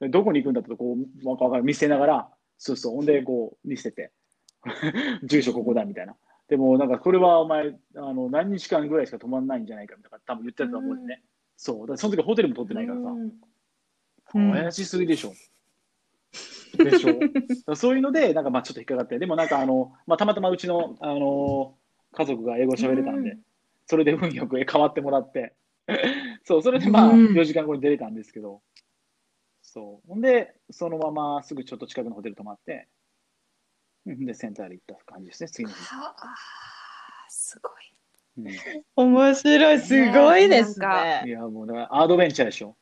でどこに行くんだとこう、わかわかる見せながら、そうそう、ほんでこう見せて、住所ここだみたいな。でもなんかこれはお前あの何日間ぐらいしか泊まんないんじゃないかみたいな多分言ってたと思うんでね。そう。だその時ホテルも取ってないからさ。うん怪しすぎでしょ。でしょ。そういうので、なんかまあちょっと引っかかって、でもなんかあの、まあ、たまたまうちの、あの家族が英語喋れたんで、うんそれで運よく変わってもらって、そう、それでまあうん4時間後に出れたんですけど、そう。ほんで、そのまますぐちょっと近くのホテル泊まって、うんで、センターで行った感じですね、次の日。はあすごい。うん面白い、すごいですねね。いや、もうだからアドベンチャーでしょ。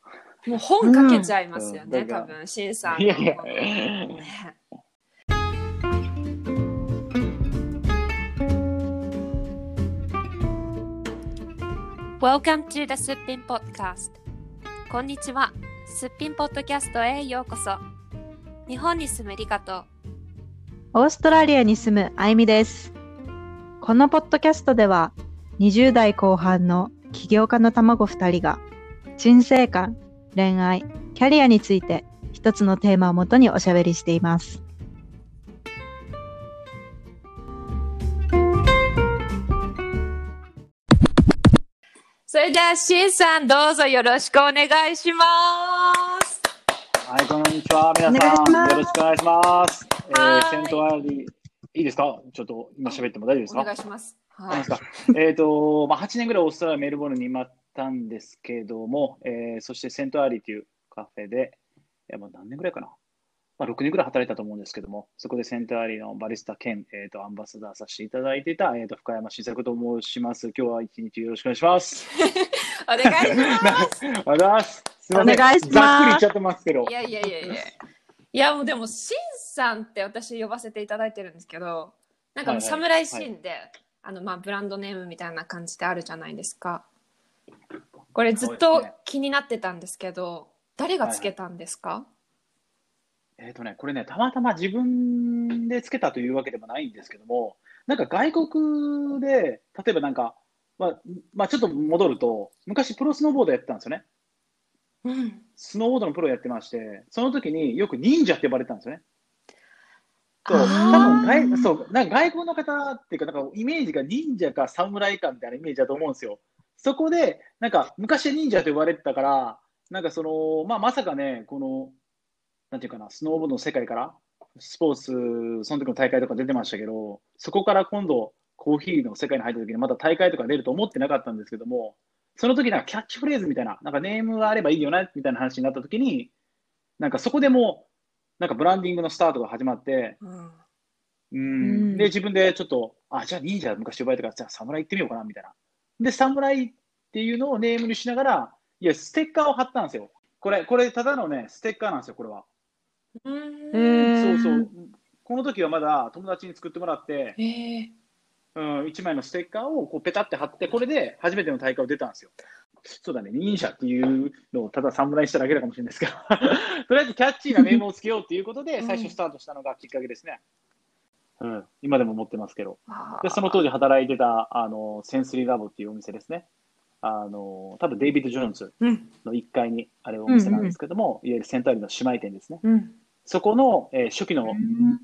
もう本書けちゃいますよね、うん多分、シンさんの。いやいやね Welcome to the すっぴん Podcast こんにちはすっぴんポッドキャストへようこそ日本に住むリカとオーストラリアに住むあゆみです。このポッドキャストでは、20代後半の起業家の卵2人が、人生観、恋愛、キャリアについて一つのテーマをもとにおしゃべりしています。それではシンさんどうぞよろしくお願いします。はい、こんにちは、皆さん。よろしくお願いします。えー、はい。セントアリー、いいですか？ちょっと今喋っても大丈夫ですか？お願いします。はい。えっと、まあ、8年ぐらいオーストラリア、メルボルンにいまったんですけども、えーそしてセントアリーというカフェで、いやまあ何年ぐらいかな、まあ、6年ぐらい働いたと思うんですけども、そこでセントアリーのバリスタ兼、えー、とアンバサダーさせていただいていた、えー、と深山新作と申します。今日は一日よろしくお願いします。お願いします お願いしますざっくり言っちゃってますけどい。やいやいやいや。いやもうでもシンさんって私呼ばせていただいてるんですけど、なんかもうはいはい侍シーンで、あのまあブランドネームみたいな感じであるじゃないですか。これずっと気になってたんですけど、誰がつけたんですか？えっ、とね、これね、たまたま自分でつけたというわけでもないんですけども、なんか外国で、例えばなんか、まあ、まあ、ちょっと戻ると、昔プロスノーボードやってたんですよね。うん。スノーボードのプロやってまして、その時によく忍者って呼ばれてたんですよね。そう、あ多ー分外そう、なんか外国の方っていうか、なんかイメージが忍者か侍かみたいなイメージだと思うんですよ。そこで、なんか昔忍者と呼ばれてたから、なんかその、まあ、まさかね、この、なんていうかな、スノーボードの世界から、スポーツ、その時の大会とか出てましたけど、そこから今度、コーヒーの世界に入った時にまた大会とか出ると思ってなかったんですけども、その時なんかキャッチフレーズみたいな、なんかネームがあればいいよな、みたいな話になった時に、なんかそこでもう、なんかブランディングのスタートが始まって、うん。ううんん、で、自分でちょっと、あ、じゃあ忍者昔呼ばれたから、じゃあ侍行ってみようかな、みたいな。で、侍っていうのをネームにしながら、いや、ステッカーを貼ったんですよ。これ、これ、ただのね、ステッカーなんですよ、これは。そうそう。この時はまだ友達に作ってもらって、えーうん、1枚のステッカーをこうペタって貼って、これで初めての大会を出たんですよ。そうだね、忍者っていうのをただ侍にしただけだかもしれないですけど、とりあえずキャッチーなネームをつけようっていうことで、うん最初スタートしたのがきっかけですね。うん、今でも持ってますけど。で、その当時働いてた、あの、センスリーラボっていうお店ですね。あの、多分デイビッド・ジョーンズうんの1階にあるお店なんですけども、いわゆるセンターリの姉妹店ですね。うん。そこの、えー初期の、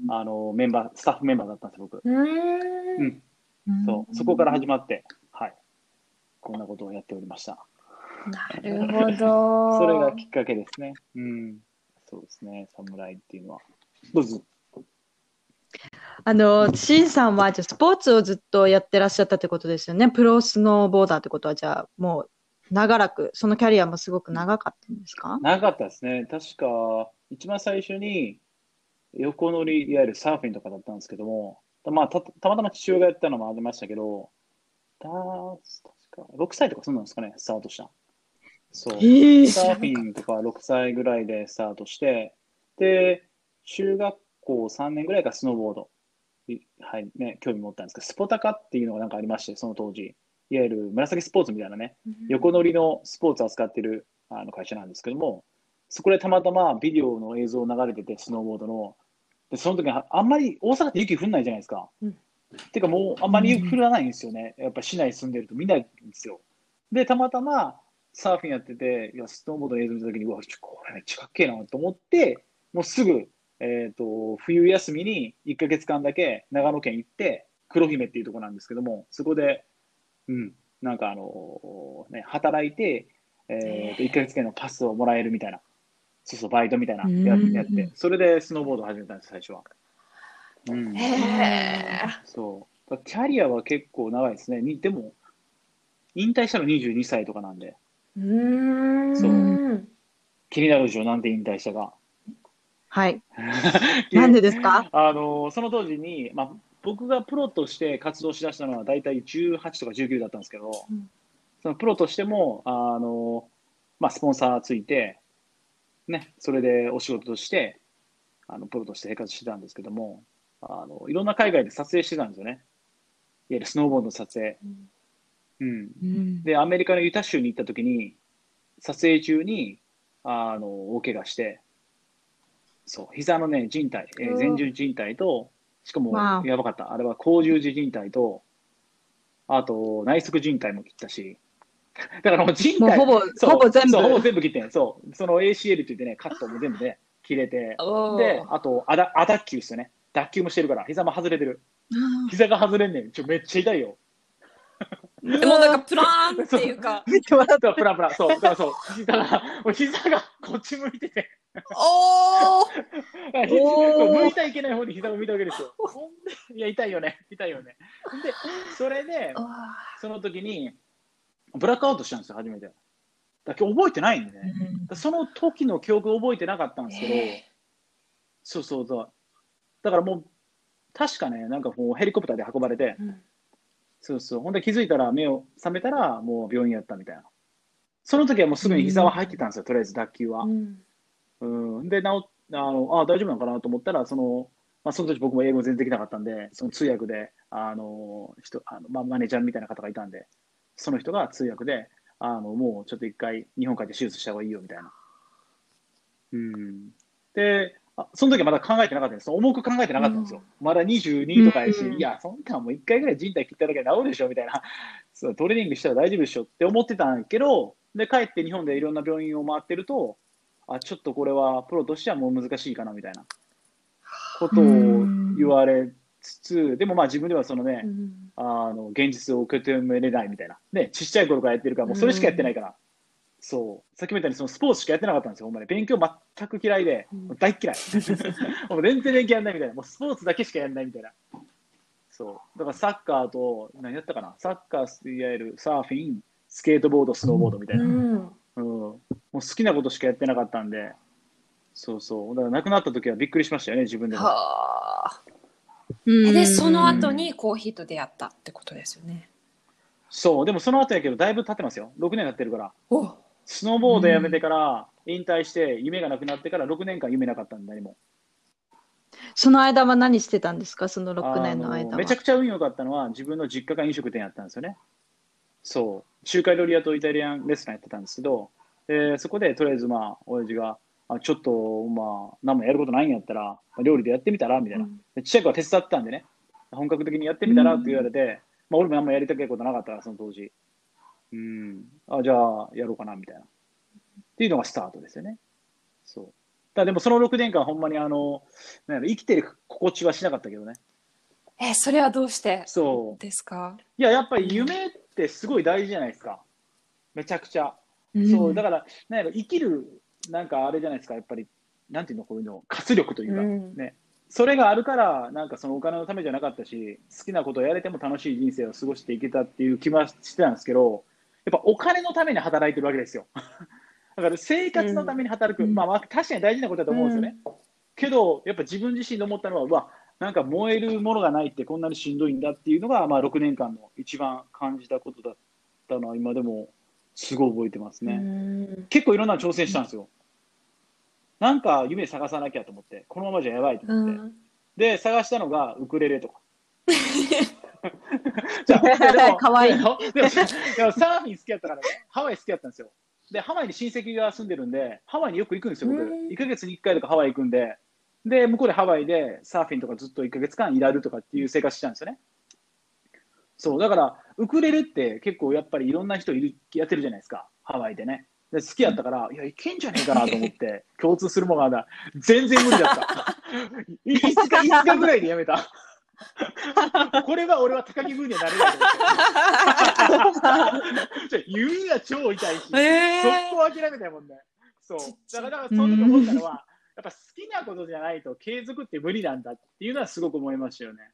あの、メンバー、スタッフメンバーだったんです、僕。うん。うんそう、そこから始まって、はい。こんなことをやっておりました。なるほど。それがきっかけですね。うん。そうですね、侍っていうのは。どうぞ。あの、シンさんはじゃあスポーツをずっとやってらっしゃったってことですよね。プロスノーボーダーってことは、じゃあもう長らく、そのキャリアもすごく長かったんですか？長かったですね。確か、一番最初に横乗り、いわゆるサーフィンとかだったんですけども、まあ、たたまたま父親がやったのもありましたけど、た確か6歳とかそうなんですかね、スタートした。そう。えサーフィンとか6歳ぐらいでスタートして、で、中学校3年ぐらいからスノーボード、いはいね、興味持ったんですけど、スポタカっていうのがなんかありまして、その当時、いわゆる紫スポーツみたいなね、横乗りのスポーツを扱ってるあの会社なんですけども、そこでたまたまビデオの映像流れてて、スノーボードの。で、その時あんまり大阪って雪降んないじゃないですか。うんてかもうあんまり雪降らないんですよね。やっぱ市内住んでると見ないんですよ。で、たまたまサーフィンやってて、いや、スノーボードの映像見たときに、うわ、これめっちゃかっけえなと思って、もうすぐ、えっ、と、冬休みに1ヶ月間だけ長野県行って、黒姫っていうところなんですけども、そこで、うん、なんかあのね、働いて、えっ、と、1ヶ月間のパスをもらえるみたいな、そうそう、バイトみたいなやって、それでスノーボードを始めたんです、最初は。うん。へーそう。キャリアは結構長いですね。にでも、引退したの22歳とかなんで、うーん。そう気になるでしょ、なんで引退したか。はい。なんでですか？あのその当時に、まあ、僕がプロとして活動しだしたのは大体18とか19だったんですけど、うんそのプロとしてもあの、まあ、スポンサーついて、ね、それでお仕事としてあのプロとして生活してたんですけどもあのいろんな海外で撮影してたんですよね。いわゆるスノーボードの撮影。うん、うんで、アメリカのユタ州に行った時に、撮影中に、あの、大怪我して、そう、膝のね、靭帯、えー前十字靭帯と、しかもやばかった。あれは後十字靭帯と、あと内側靭帯も切ったし、だからもう靭帯、もうほぼ、ほぼ全部。ほぼ全部切ってん。そう。その ACL って言ってね、カットも全部ね、切れて、で、あと、あだ、あ脱臼ですよね。脱臼もしてるから、膝も外れてる。膝が外れんねん。ちょ、めっちゃ痛いよ。でもなんかプラーンっていうか。見てもらっそうプラプラ、そう、だからそう、膝が、もう膝がこっち向いてて、お お。向いたらいけない方に膝が向いたわけですよ。いや、痛いよね、痛いよね。で、それで、その時に、ブラックアウトしたんですよ、初めて。だけど覚えてないんでね。その時の記憶覚えてなかったんですけど、えそうそうそう。だからもう、確かね、なんかもうヘリコプターで運ばれて、うんそうそう。ほんで気づいたら目を覚めたらもう病院やったみたいな。その時はもうすぐに膝は入ってたんですよ、とりあえず脱臼は。うんうん、で、治っあのあ大丈夫なのかなと思ったら、その、まあ、その時僕も英語全然できなかったんで、その通訳で、あの、人、あのまあ、マネージャーみたいな方がいたんで、その人が通訳で、あの、もうちょっと一回日本帰って手術した方がいいよみたいな。うん。で、あその時はまだ考えてなかったんです。重く考えてなかったんですよ。まだ22とかやし、うんいや、そんなんもう一回ぐらい人体切っただけで治るでしょみたいな。そうトレーニングしたら大丈夫でしょって思ってたんやけど、で、帰って日本でいろんな病院を回ってると、あ、ちょっとこれはプロとしてはもう難しいかなみたいなことを言われつつ、でもまあ自分ではそのね、うんあの現実を受け止めれないみたいな。で、ちっちゃい頃からやってるから、もうそれしかやってないから。そう。さっきも言ったように、そのスポーツしかやってなかったんですよ、ほんまに。勉強全く嫌いで、大っ嫌い。もう全然勉強やんないみたいな。もうスポーツだけしかやんないみたいな。そう。だからサッカーと、何やったかなサッカー、いわゆるサーフィン、スケートボード、スノーボードみたいな。うんうん、もう好きなことしかやってなかったんで、そうそう。だから亡くなった時はびっくりしましたよね、自分でも。はあ。うんで、その後にコーヒーと出会ったってことですよね。そう。でもその後やけど、だいぶ経ってますよ。6年経ってるから。おスノーボードやめてから、引退して、夢がなくなってから6年間夢なかったんで、何も。その間は何してたんですか？その6年のあ間は。めちゃくちゃ運良かったのは、自分の実家が飲食店やったんですよね。そう。中華料理屋とイタリアンレストランやってたんですけど、でそこでとりあえずまあ、親父が、あちょっとまあ、何もやることないんやったら、まあ料理でやってみたらみたいな。でちっちゃい子は手伝ってたんでね、本格的にやってみたらって言われて、まあ、俺もあんまやりたいことなかったから、その当時。うん。あ、じゃあ、やろうかな、みたいな。っていうのがスタートですよね。そう。ただでもその6年間、ほんまにあの、なんやろ生きてる心地はしなかったけどね。え、それはどうしてそう。ですか？いや、やっぱり夢ってすごい大事じゃないですか。めちゃくちゃ。うんそう。だから、なんやろ、生きる、なんかあれじゃないですか、やっぱり、なんていうの、こういうの、活力というか、うんね。それがあるから、なんかそのお金のためじゃなかったし、好きなことをやれても楽しい人生を過ごしていけたっていう気はしてたんですけど、やっぱお金のために働いてるわけですよ。だから生活のために働く、うんまあまあ確かに大事なことだと思うんですよね。けど、やっぱ自分自身で思ったのは、うわ、なんか燃えるものがないってこんなにしんどいんだっていうのが、まあ6年間の一番感じたことだったのは今でもすごい覚えてますね。うん結構いろんなの挑戦したんですよ。なんか夢探さなきゃと思って、このままじゃやばいとう思って。んで、探したのがウクレレとか。じゃあ、でもかわいいでもでもサーフィン好きやったからね、ハワイ好きやったんですよ。で、ハワイに親戚が住んでるんで、ハワイによく行くんですよ、僕。うん1ヶ月に1回とかハワイ行くんで、で、向こうでハワイでサーフィンとかずっと1ヶ月間いられるとかっていう生活してたんですよね。そう、だから、ウクレレって結構やっぱりいろんな人いるやってるじゃないですか。ハワイでね。で好きやったから、いや、いけんじゃねえかなと思って、共通するものが。全然無理だった。5日、5日ぐらいでやめた。これは俺は高木ブーにはなれないと思って。じゃあ指が超痛いし、え速攻諦めたもんね。そう。だから、だからその時思ったのは、やっぱ好きなことじゃないと継続って無理なんだっていうのはすごく思いましたよね。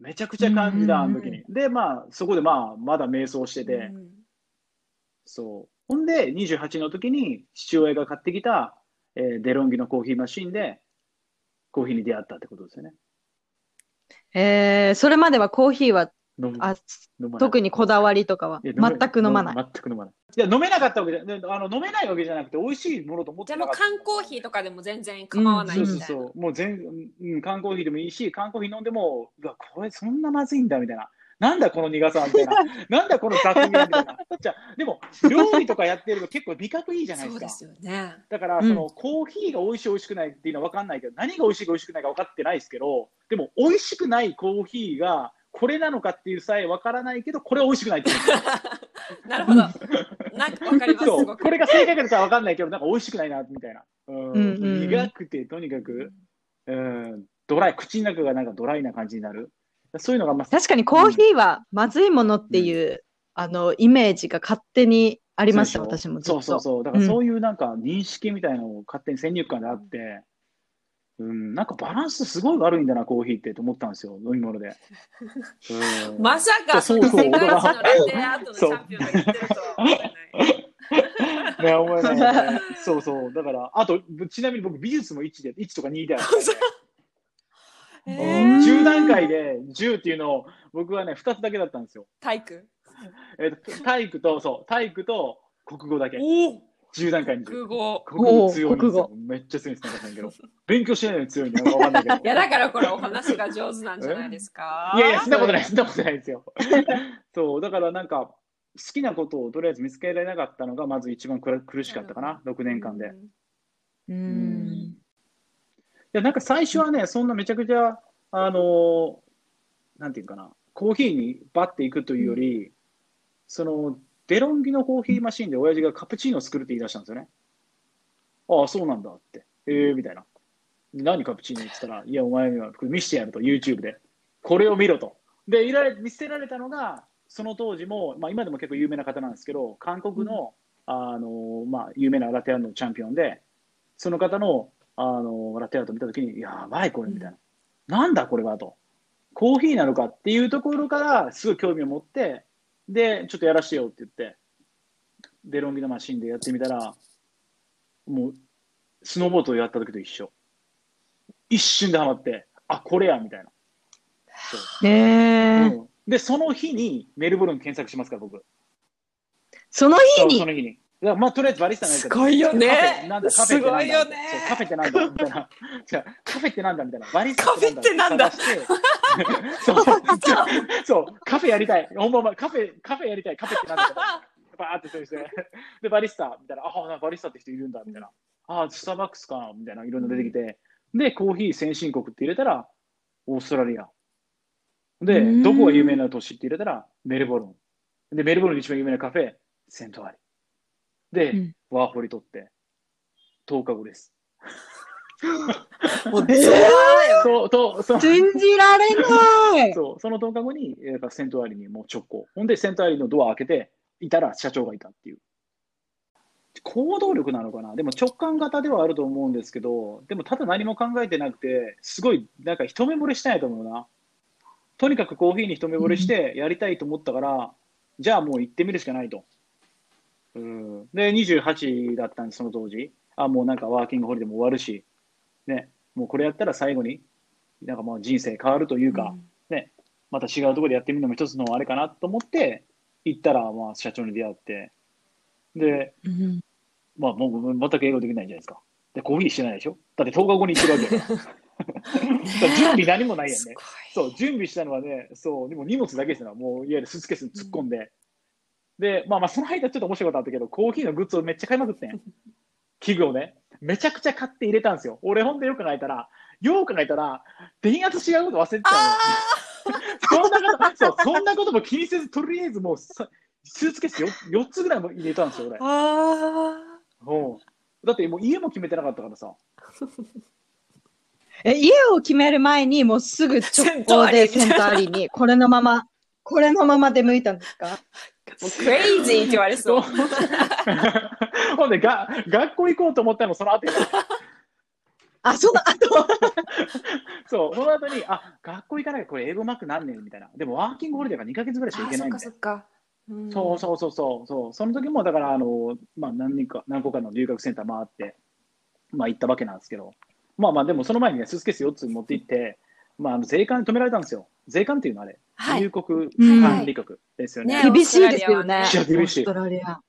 めちゃくちゃ感じた、あの時に。で、まあ、そこでまあ、まだ瞑想してて、そう。ほんで、28の時に父親が買ってきた、えーデロンギのコーヒーマシンで、コーヒーに出会ったってことですよね。えー、それまではコーヒーは、飲むあ、飲まない特にこだわりとかは？いやめ全く飲まない。全く飲まない。いや、飲めなかったわけじゃであの飲めないわけじゃなくて、美味しいものと思っじゃあてなかった。もう缶コーヒーとかでも全然構わないそうみたいな。そうそう。もう全、うん、缶コーヒーでもいいし、缶コーヒー飲んでも、うわ、これそんなまずいんだみたいな。なんだこの苦さみたいな。なんだこの雑味みたいな。じゃあでも、料理とかやってると結構味覚いいじゃないですか。そうですよね。だから、うんその、コーヒーが美味しい美味しくないっていうのは分かんないけど、何が美味しいか美味しくないか分かってないですけど、でも、美味しくないコーヒーが、これなのかっていうさえ分からないけど、これは美味しくないっていう。なるほど。なんか わかります。これが正解かどうかは分かんないけど、なんか美味しくないな、みたいな。うんうんうん苦くて、とにかく、うん、ドライ、口の中がなんかドライな感じになる。そういうのが、まあ、確かにコーヒーはまずいものっていう、あの、イメージが勝手にありました、私もずっと。そうそうそう。だからうんそういうなんか認識みたいなのを勝手に先入観であって、うん、なんかバランスすごい悪いんだな、コーヒーってと思ったんですよ、飲み物で。うん まさかそそうそうの世界一のラテアートのチャンピオンが言ってるとは思えない。ね、思えないよね。そうそう。だから、あと、ちなみに僕、美術も1で、1とか2であったんで、えうんー10段階で10っていうのを、僕はね、2つだけだったんですよ。体育。えっと体育と、そう、体育と国語だけ。おお。10段階に10。国語。国語強いんですおよ。めっちゃ強いんです、なんけど。勉強してないのに強い んだよ。わかんないけど。いやだからこれお話が上手なんじゃないですか。いやいや、そんなことない、そんなことないですよ。そう、だからなんか、好きなことをとりあえず見つけられなかったのが、まず一番くら苦しかったかな、6年間で。いううんん。や、なんか最初はね、そんなめちゃくちゃ、あのーなんていうかな、コーヒーにバッていくというより、その、デロンギのコーヒーマシンで親父がカプチーノを作るって言い出したんですよね。ああ、そうなんだって。ええみたいな。何カプチーノって言ったら、いや、お前には見せてやると、YouTube で。これを見ろと。で、いられ見せられたのが、その当時も、まあ、今でも結構有名な方なんですけど、韓国の、あのまあ、有名なラテアートのチャンピオンで、その方の、あのラテアートを見たときに、やばい、これみたいな。なんだ、これはと。コーヒーなのかっていうところから、すごい興味を持って、で、ちょっとやらしてよって言って、デロンギのマシンでやってみたら、もう、スノーボードをやった時と一緒。一瞬でハマって、あ、これや、みたいな。そうんで、その日にメルボルン検索しますから、僕。その日に？その日に。だからまあ、とりあえずバリスタになりたいすごいよねなんだ、カフェってなんだカフェってなんだみたいな。じゃあカフェってなんだみたいな。バリスタカフェってなんだ？そうそう そう、カフェやりたい。ほんままカフェ、カフェやりたい。カフェってなんだバーってそうして。で、バリスタみたいな。あ、なんかバリスタって人いるんだみたいな。あ、スターバックスかなみたいな。いろんな出てきて。で、コーヒー先進国って入れたら、オーストラリア。でどこが有名な都市って入れたら、メルボルン。で、メルボルンで一番有名なカフェ、セントアリ。で、うんワーホリ取って、10日後です。もうずらーよそう、と、そう、信じられない。そう、その10日後に、えーセントアリにもう直行。ほんで、セントアリのドア開けて、いたら社長がいたっていう。行動力なのかな？でも直感型ではあると思うんですけど、でもただ何も考えてなくて、すごい、なんか一目惚れしたいと思うな。とにかくコーヒーに一目惚れしてやりたいと思ったから、じゃあもう行ってみるしかないと。うん、で、28だったんです、その当時。あ、もうなんかワーキングホリデーも終わるし、ね、もうこれやったら最後に、なんかもう人生変わるというか、ね、また違うところでやってみるのも一つのあれかなと思って、行ったら、まあ、社長に出会って、で、うんまあ、もう全く英語できないじゃないですか。で、コーヒーしてないでしょだって10日後に行ってるわけから 準備何もないやんね。そう、準備したのはね、そう、でも荷物だけですよ。もう、いわゆるスーツケースに突っ込んで。で、まあまあ、その間ちょっと面白いことあったけど、コーヒーのグッズをめっちゃ買いまくってん。器具をね、めちゃくちゃ買って入れたんですよ。俺、ほんでよく考えたら、よく考えたら、電圧違うこと忘れてたのよ。そんなこと、そう、そんなことも気にせず、とりあえずもうさ、スーツケース 4, 4つぐらいも入れたんですよ、俺。あうんだってもう家も決めてなかったからさ。え、家を決める前に、もうすぐ直行でセンターアリーに、これのまま、これのまま出向いたんですか？もうクレイジーって言われそう。ほんでが、学校行こうと思ったのその後やあ、そうだ、あと、そう、その後に、あ、学校行かなきゃこれ英語うまくなんねんみたいな。でもワーキングホリデーが2ヶ月ぐらいしか行けないんで。そっか。うんそうそうそうそうそう。その時もだからあのまあ何人か何個かの留学センター回ってまあ行ったわけなんですけど、まあまあでもその前にねスーツケース4つ持って行って、まああの税関に止められたんですよ。税関っていうのはあれ、はい入国うん管理局ですよね。ね厳しいですよね。いや厳しいオーストラリア。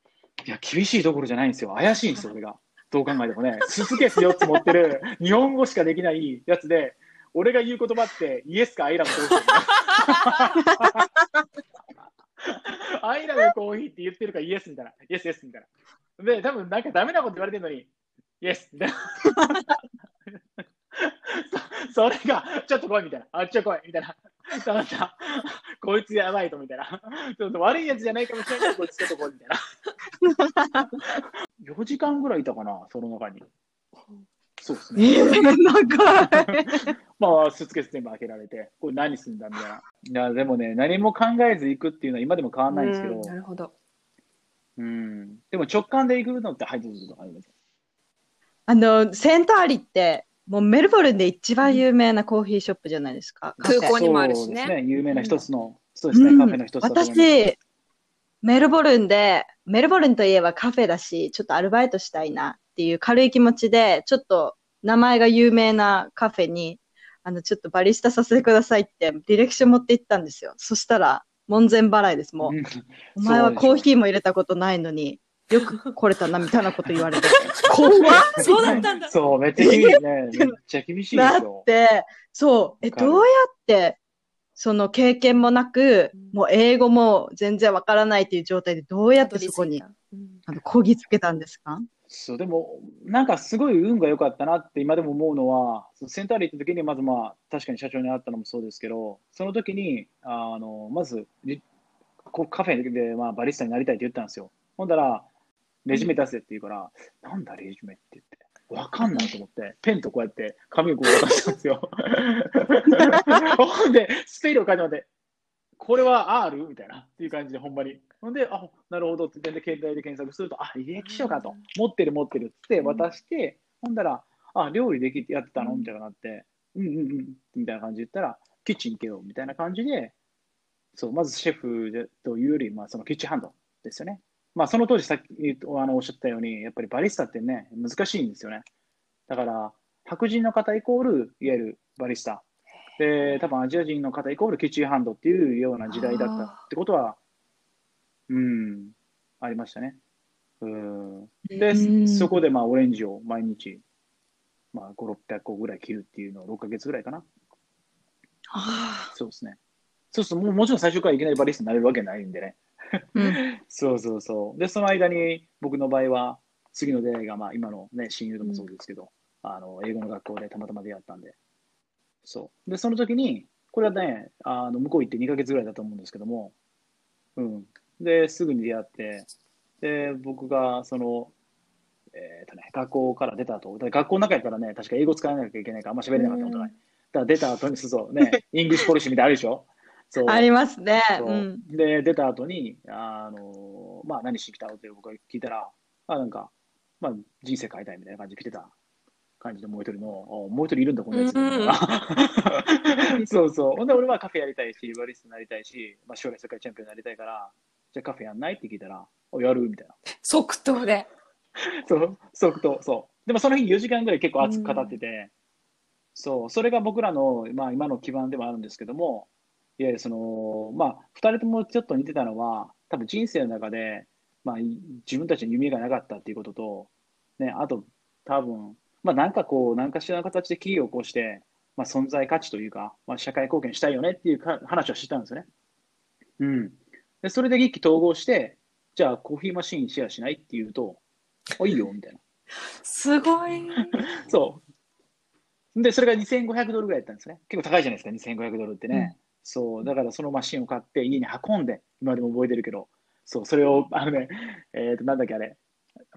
いや厳しいどころじゃないんですよ。怪しいんですよ俺が。どう考えてもね、スーツケース4つ持ってる日本語しかできないやつで。俺が言う言葉って、イエスかアイラブコーヒー。アイラブコーヒーって言ってるからイエスみたいな。イエスイエスみたいな。で、多分なんかダメなこと言われてるのに、イエスみたいな。そ それが、ちょっと来いみたいな。あっちょ来いみたいな。たまた、こいつやばいとみたいな。ちょっと悪いやつじゃないかもしれないけど、こいつちょっと来いみたいな。4時間ぐらいいたかな、その中に。そうですね。えー、長い。まあ、スーツケース全部開けられて、これ何すんだみたいな。いや、でもね、何も考えず行くっていうのは今でも変わんないんですけどうん、なるほど。うん。でも直感で行くのって入ってることがあります。あの、センターアリーって、もうメルボルンで一番有名なコーヒーショップじゃないですか。空港にもあるしねね。有名な一つの、そうですね、うんカフェの一つだと思います。私、メルボルンで、メルボルンといえばカフェだし、ちょっとアルバイトしたいなっていう軽い気持ちで、ちょっと名前が有名なカフェに、あの、ちょっとバリスタさせてくださいって、ディレクション持って行ったんですよ。そしたら、門前払いです、もう。うんお前はコーヒーも入れたことないのに、よく来れたな、みたいなこと言われて。怖っそうだったんだ。そう、めっちゃ厳しいね。めっちゃ厳しいでだっすよ。て、そう、え、どうやって、その経験もなく、もう英語も全然わからないっていう状態で、どうやってそこに、うんあの、こぎつけたんですか？そう、でも、なんかすごい運が良かったなって今でも思うのは、そのセンターリー行った時に、まずまあ、確かに社長に会ったのもそうですけど、その時に、あの、まず、リこうカフェで、まあ、バリスタになりたいって言ったんですよ。ほんだら、レジュメ出せって言うから、なんだレジュメって言って。わかんないと思って、ペンとこうやって紙をこう渡したんですよ。ほんで、スペルを書いてもらって、これは R? みたいな、っていう感じで、ほんまに。ほんで、あ、なるほどって、で、携帯で検索すると、あ、履歴書かと。持ってる持ってるって渡して、ほんだら、あ、料理できてやってたの？みたいななって、うんうんうん、みたいな感じで言ったら、キッチン行けよ、みたいな感じで、そう、まずシェフでというより、まあ、そのキッチンハンドですよね。まあ、その当時さっきあのおっしゃったように、やっぱりバリスタってね、難しいんですよね。だから、白人の方イコール、いわゆるバリスタ。で、多分アジア人の方イコールキッチンハンドっていうような時代だったってことは、うん、ありましたね。うん。で、うんそこでまあオレンジを毎日、まあ5、600個ぐらい切るっていうのを6ヶ月ぐらいかな。そうですね。そうするともうもちろん最初からいきなりバリスタになれるわけないんでね。うん。そうそうそう。で、その間に僕の場合は、次の出会いが、まあ今のね、親友でもそうですけど、あの、英語の学校でたまたま出会ったんで。そう。で、その時に、これはね、あの、向こう行って2ヶ月ぐらいだと思うんですけども、うん。で、すぐに出会って、で、僕が、その、えっ、とね、学校から出た後、学校の中やったらね、確か英語使わなきゃいけないから、あんま喋れなかったことない。だから出た後に、そうそう、ね、English policy みたいなのあるでしょ？そう。ありますね。そううん。で、出た後に、あの、まあ、何しに来たのって僕が聞いたら、あ、なんか、まあ、人生変えたいみたいな感じで来てた感じのもう一人の、あもう一人いるんだ、このやつ。うんうん そうそう。ほんで、俺はカフェやりたいし、バリスタになりたいし、まあ、将来世界チャンピオンになりたいから、じゃあカフェやんない？って聞いたら、おやるみたいな。即答で。そう、即答、そう。でもその日4時間ぐらい結構熱く語ってて、そう、それが僕らの、まあ今の基盤でもあるんですけども、いわゆるその、まあ二人ともちょっと似てたのは、多分人生の中で、まあい自分たちの夢がなかったっていうことと、ね、あと多分、まあなんかこう、何かしらの形で企業を起こして、まあ存在価値というか、まあ社会貢献したいよねっていうか話をしてたんですよね。うん。で、それで一気統合して、じゃあコーヒーマシーンシェアしないっていうと、あ、いいよ、みたいな。すごい。そう。で、それが2500ドルぐらいだったんですね。結構高いじゃないですか、2500ドルってね。そう。だからそのマシンを買って家に運んで、今でも覚えてるけど、そう、それを、あのね、えっ、と、なんだっけあれ、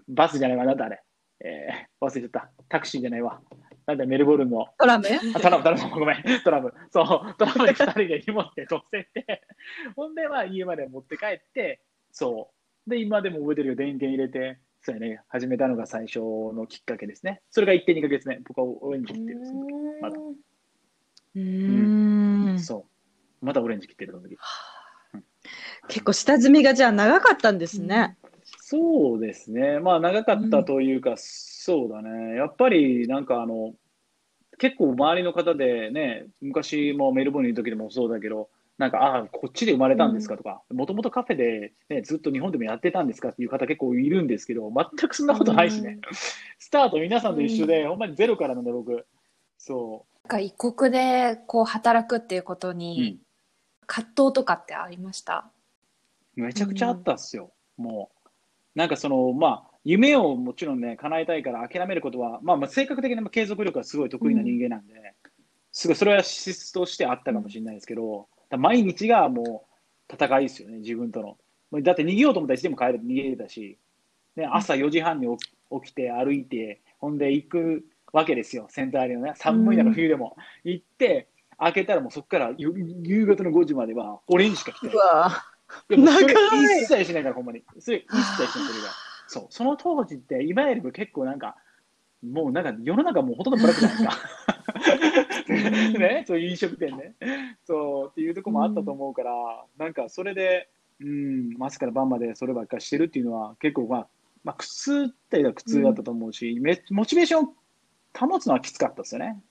バスじゃないわ、なんだあれ、えー、忘れちゃった。タクシーじゃないわ。なんだメルボルンの、トラム？あトラム、トラム、ごめん、トラム。そう、トラムで2人で荷物で乗せて、ほんで、まあ、家まで持って帰って、そう。で、今でも覚えてるよ、電源入れて、そうやね、始めたのが最初のきっかけですね。それが1.2ヶ月目、僕はオレンってるんですよ。まだうーんそう。まだオレンジ切ってる、その時。結構下積みがじゃあ長かったんですね。そうですね。まあ、長かったというか、そうだね。やっぱり、なんかあの、結構周りの方でね、昔もメルボルンにいる時でもそうだけど、なんか、ああ、こっちで生まれたんですかとか、もともとカフェで、ね、ずっと日本でもやってたんですかっていう方結構いるんですけど、全くそんなことないしね。スタート皆さんと一緒で、ほんまにゼロからなんで僕。そなんか異国でこう働くっていうことう。うにん。葛藤とかってありました、めちゃくちゃあったっすよ。もう。なんかその、まあ、夢をもちろんね、叶えたいから諦めることは、まあ、まあ性格的に継続力がすごい得意な人間なんで、すごい、それは資質としてあったかもしれないですけど、だ毎日がもう戦いですよね、自分との。もうだって逃げようと思ったらいつでも帰れ逃げれたし、ね、朝4時半に起きて歩いて、ほんで行くわけですよ、センターアリアのね、寒い中冬でも。行って、開けたらもうそこから夕夕方の5時まではオレンジしか来てない。わでもそれ長い一切しないから、ほんまに。それ一切しない、それが。そう。その当時って、今よりも結構なんか、もうなんか世の中もうほとんどブラックじゃないですか。ね、そういう飲食店ね。そう、っていうところもあったと思うから、なんかそれで、うん、朝から晩までそればっかりしてるっていうのは、結構まあ、まあ、苦痛って言えば苦痛だったと思うし、めモチベーションを保つのはきつかったですよね。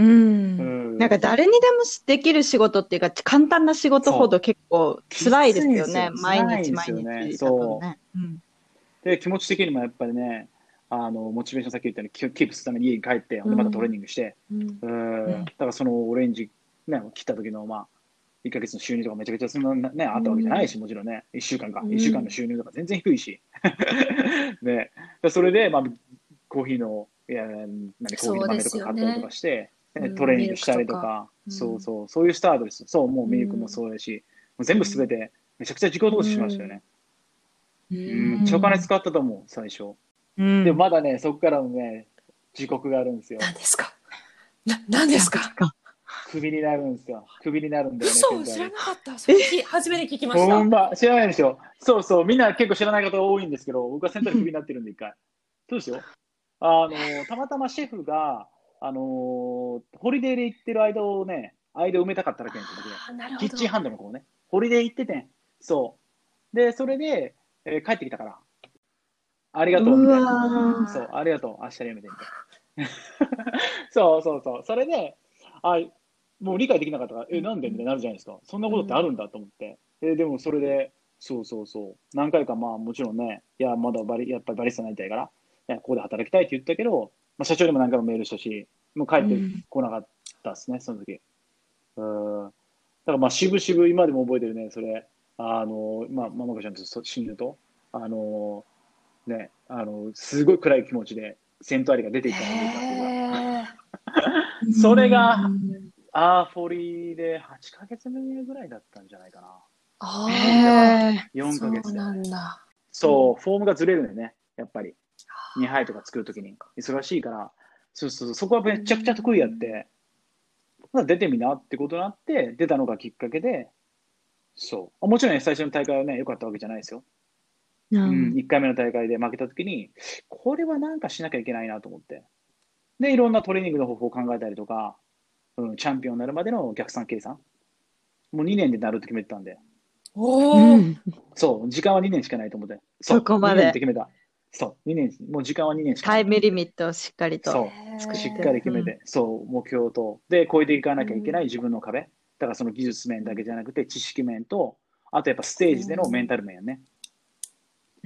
うん。うん。なんか誰にでもできる仕事っていうか、簡単な仕事ほど結構辛いですよね。毎日毎日だとね。う。ん。で、気持ち的にもやっぱりね、あの、モチベーションさっき言ったようにキープするために家に帰って、またトレーニングして、うん。うん。うん。だからそのオレンジ、ね、切った時の、まあ、1ヶ月の収入とかめちゃくちゃそんな、ね、あったわけじゃないし、もちろんね、1週間か、うん。1週間の収入とか全然低いし。ね、でそれで、まあ、コーヒーの、いや、何、コーヒーの豆とか買ったりとかして、トレーニングしたりとか、ミルクとかそうそう、そういうスタートです。そう、もうミルクもそうやし、もう全部すべて、めちゃくちゃ自己投資しましたよね。ううんん、めっちゃお金使ったと思う、最初。うんでもまだね、そこからのね、時刻があるんですよ。何ですか？な何ですか？クビになるんですよ。クビになるんだよね。嘘現在知らなかったそれき初めて聞きましたほんま、知らないでしょ。そうそう、みんな結構知らない方多いんですけど、僕はセンターでクビになってるんで、一回。そうですよ。あの、たまたまシェフが、あの、ホリデーで行ってる間をね、間埋めたかっただけなんですよ、 kitchen hand の子ね。ホリデー行っててん。そう。で、それで、えー帰ってきたから。ありがとう、みたいな。そう、ありがとう、明日やめてみたいな。そうそうそう。それで、あ、もう理解できなかったから、え、なんで？みたいになるじゃないですか。そんなことってあるんだと思って。え、でもそれで、そうそうそう。何回かまあもちろんね、いや、まだバリ、やっぱりバリスタになりたいから、いやここで働きたいって言ったけど、まあ、社長にも何回もメールしたし、もう帰ってこなかったですね、その時。うん。だからまあ、渋々今でも覚えてるね、それ。あの、まあ、ママコちゃんと親友と、あの、ね、あの、すごい暗い気持ちで、セントアリが出ていったのを覚えてます僕はへー それがアーフォリーで8ヶ月目ぐらいだったんじゃないかな。あへあ4ヶ月そうなんだそう、フォームがずれるんだよね、やっぱり。2杯とか作るときに。忙しいから、そうそうそこはめちゃくちゃ得意やって、まあ、出てみなってことになって、出たのがきっかけで、そう。もちろんね、最初の大会はね、良かったわけじゃないですよ。ううん、ん1回目の大会で負けたときに、これはなんかしなきゃいけないなと思って。で、いろんなトレーニングの方法を考えたりとか、うん、チャンピオンになるまでの逆算計算。もう2年でなるって決めてたんで。おお、うんそう、時間は2年しかないと思って。うそこまで2年って決めた。そう、2年、もう時間は2年しかない。タイムリミットをしっかりと。そうしっかり決めて、そう、目標と、で、超えていかなきゃいけない自分の壁。だからその技術面だけじゃなくて、知識面と、あとやっぱステージでのメンタル面やね。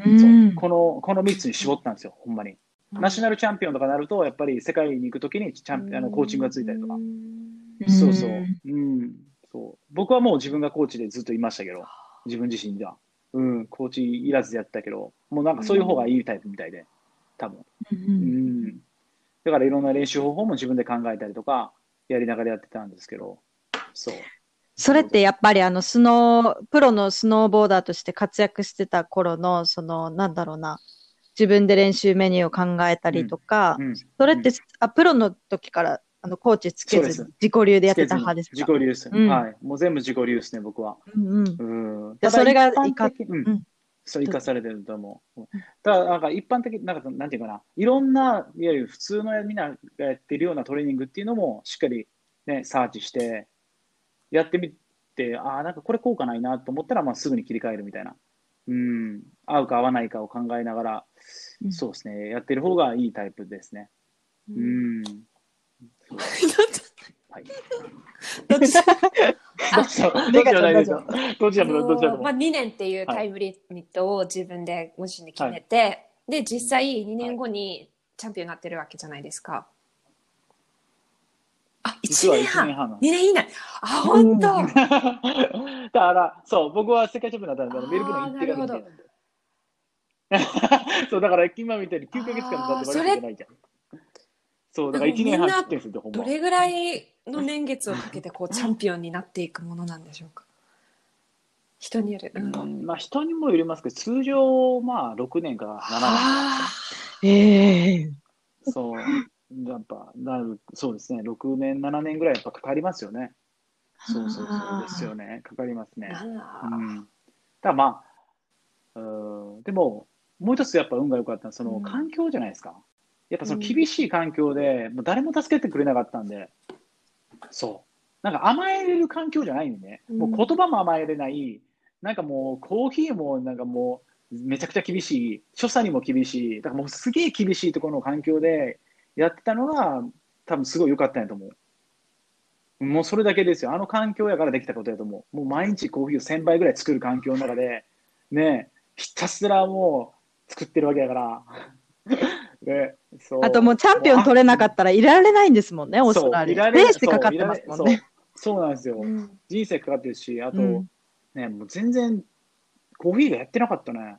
うんそうこの、この3つに絞ったんですよ、ほんまに。ナショナルチャンピオンとかなると、やっぱり世界に行くときにチャンピあのコーチングがついたりとか。んそうそう。うん。そう。僕はもう自分がコーチでずっといましたけど、自分自身では。うん、コーチいらずでやったけど、もうなんかそういう方がいいタイプみたいで、多分。ううんん。だからいろんな練習方法も自分で考えたりとか、やりながらやってたんですけど、そう。それってやっぱりあのスノー、プロのスノーボーダーとして活躍してた頃の、その、なんだろうな、自分で練習メニューを考えたりとか、うんそれって、あ、プロの時から、あの、コーチつけず、自己流でやってた派ですか？自己流です、うんはい。もう全部自己流ですね、僕は。うんうん。うん。それがただいかうんうんそう、生かされてると思う。ただ、なんか一般的、なんか、なんていうかな、いろんな、いわゆる普通のみんながやってるようなトレーニングっていうのも、しっかりね、サーチして、やってみて、ああ、なんかこれ効果ないなと思ったら、まあ、すぐに切り替えるみたいな。うん。合うか合わないかを考えながら、うんそうですね、やってる方がいいタイプですね。ううんん。はい。どっち？どっち？だどっちでも。どっちでもどっちでも。まあ、2年っていうタイムリミットを自分でご自身で決めて、で実際2年後にチャンピオンになってるわけじゃないですか。あ1実は1年半2年以内。あ本当、だから、そう、僕は世界チャンピオンになったんで、メルブルン行って。そう、だから今みたいに9ヶ月間だって割り切ってないじゃん。そう、だから1年半切ってるんですよ、ほんま。どれぐらいの年月をかけてこうチャンピオンになっていくものなんでしょうか？人による。うんうんまあ人にもよりますけど、通常、まあ6年から7あええ年。そう。やっぱ、なる、そうですね、6年、7年ぐらいやっぱかかりますよね。そうそうそうですよね。かかりますね。うん。ただまあ、うん、でも、もう一つやっぱ運が良かったのは、そのうん環境じゃないですか。やっぱその厳しい環境で、もう誰も助けてくれなかったんで、そう。なんか甘えれる環境じゃないんでね、もう言葉も甘えれない、なんかもうコーヒーもなんかもうめちゃくちゃ厳しい、所作にも厳しい、だからもうすげえ厳しいところの環境でやってたのが、多分すごい良かったんやと思う。もうそれだけですよ。あの環境やからできたことやと思う。もう毎日コーヒーを1000杯ぐらい作る環境の中で、ね、ひたすらもう作ってるわけやから。でそうあともうチャンピオン取れなかったらいられないんですもんね、オーストラリア。レースかかってますもんね。そうなんですよ。うん人生かかってるし、あと、うんね、もう全然コーヒーがやってなかったね。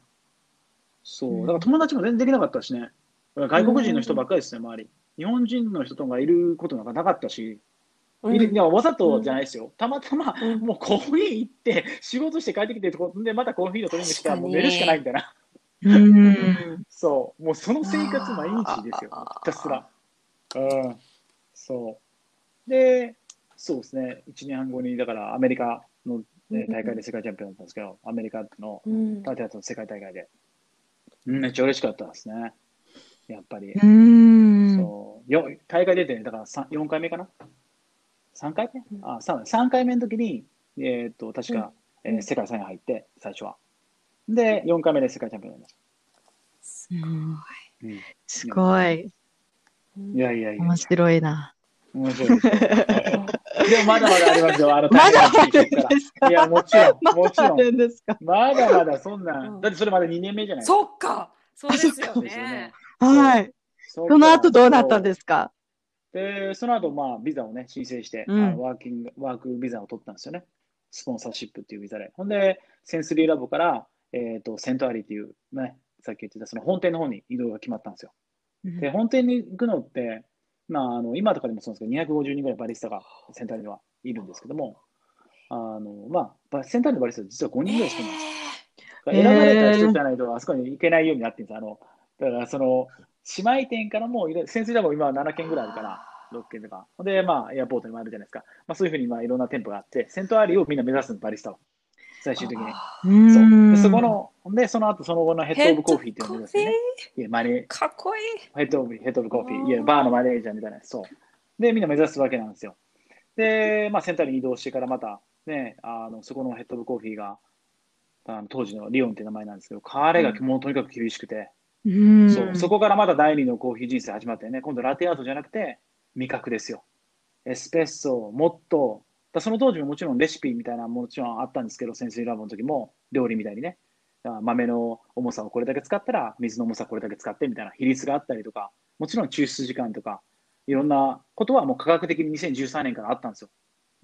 そうう。んだから友達も全然できなかったしね。外国人の人ばっかりですね、周り。日本人の人とかいることなんかなかったし、いるいやわざとじゃないですよ。たまたま、うんもうコーヒー行って、仕事して帰ってきて、とこで、またコーヒーのトレーニングしたら、もう寝るしかないみたいな。うん。そう。もうその生活毎日ですよ。ひたすら。うん。そう。で、そうですね。1年半後に、だからアメリカの、ね、大会で世界チャンピオンだったんですけど、アメリカのうんタテ世界大会で。うんめっちゃ嬉しかったですね。やっぱり。うん。そうよ大会出て、ね、だから3 4回目かな ?3 回目？うんあ 3, 3回目の時に、えーっと、確か、えーうん世界3位入って、最初は。で、4回目で世界チャンピオンになりましうんた。うんすごい。いやいやいや。面白いな。面白いでもまだまだありますよ、あの まだあるんですか？いや、もちろん、もちろん。んですか？まだまだそんな、うんだってそれまだ2年目じゃないですか。そっかそうですよねね。はい。そその後どうなったんですすか？で、その後、まあ、ビザをね、申請して、ワーキング、ワークビザを取ったんですよね。スポンサーシップっていうビザで。ほんで、センスリーラボから、えっ、と、セントアリーっていう、ね、さっき言ってた、その本店の方に移動が決まったんですよ。で、本店に行くのって、まあ、あの今とかでもそうですけど、250人ぐらいバリスタがセンターにはいるんですけども、あのまあバ、センターにバリスタは実は5人ぐらいしかいないんです。へー選ばれた人じゃないと、あそこに行けないようになってるんです。あのだから、その、姉妹店からも潜水ラボ今は7軒ぐらいあるから、6軒とか。で、まあ、エアポートにもあるじゃないですか。まあ、そういうふうに、まあ、いろんな店舗があって、セントアリーをみんな目指すの、バリスタは。最終的に。うそう。んで、そこの、で、その後、その後のヘッドオブコーヒーっていうのを目指してね。いや、マネーかっこいい。ヘッドオブ、ヘッドオブコーヒあーー、いや、バーのマネージャーみたいな、そう。で、みんな目指すわけなんですよ。で、まあ、センターに移動してからまた、ね、あの、そこのヘッドオブコーヒーが、あの当時のリオンっていう名前なんですけど、彼がもうとにかく厳しくて、うんそう、そこからまた第二のコーヒー人生始まってね、今度ラテアートじゃなくて、味覚ですよ。エスプレッソ、もっと、だその当時ももちろんレシピみたいなのももちろんあったんですけど、潜水ラボの時も料理みたいにね、豆の重さをこれだけ使ったら、水の重さこれだけ使ってみたいな比率があったりとか、もちろん抽出時間とか、いろんなことはもう科学的に2013年からあったんですよ。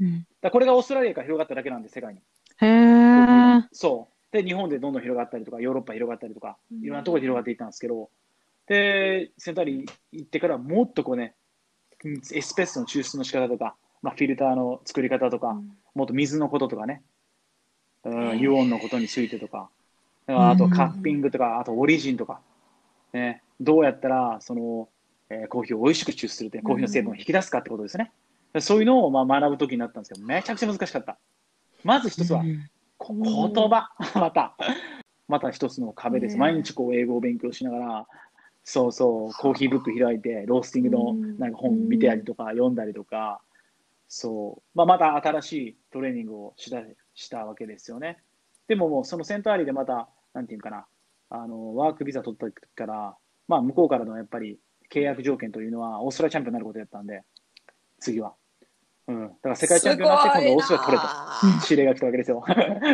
うんだこれがオーストラリアから広がっただけなんで、世界に。へーそう。で、日本でどんどん広がったりとか、ヨーロッパ広がったりとか、うんいろんなところで広がっていったんですけど、で、センターに行ってからもっとこうね、うんエスプレッソの抽出の仕方とか、まあ、フィルターの作り方とか、もっと水のこととかね、うん、油温のことについてとか、あとカッピングとか、あとオリジンとか、ね、どうやったらその、えーコーヒーを美味しく抽出するって、コーヒーの成分を引き出すかってことですね。そういうのをまあ学ぶときになったんですけど、めちゃくちゃ難しかった。まず一つは、こ言葉、また、また一つの壁です。ね。毎日こう英語を勉強しながら、そうそう、コーヒーブック開いて、ロースティングのうん。なんか本見てたりとか、読んだりとか、そう、まあ、また新しいトレーニングをしたしたわけですよね。でももうそのセントアリーでまた、なんていうかな、あのワークビザ取った時から、まあ、向こうからのやっぱり契約条件というのは、オーストラリアチャンピオンになることやったんで、次は。うん、だから世界チャンピオンになって、今度オーストラリア取れと。指令が来たわけですよ。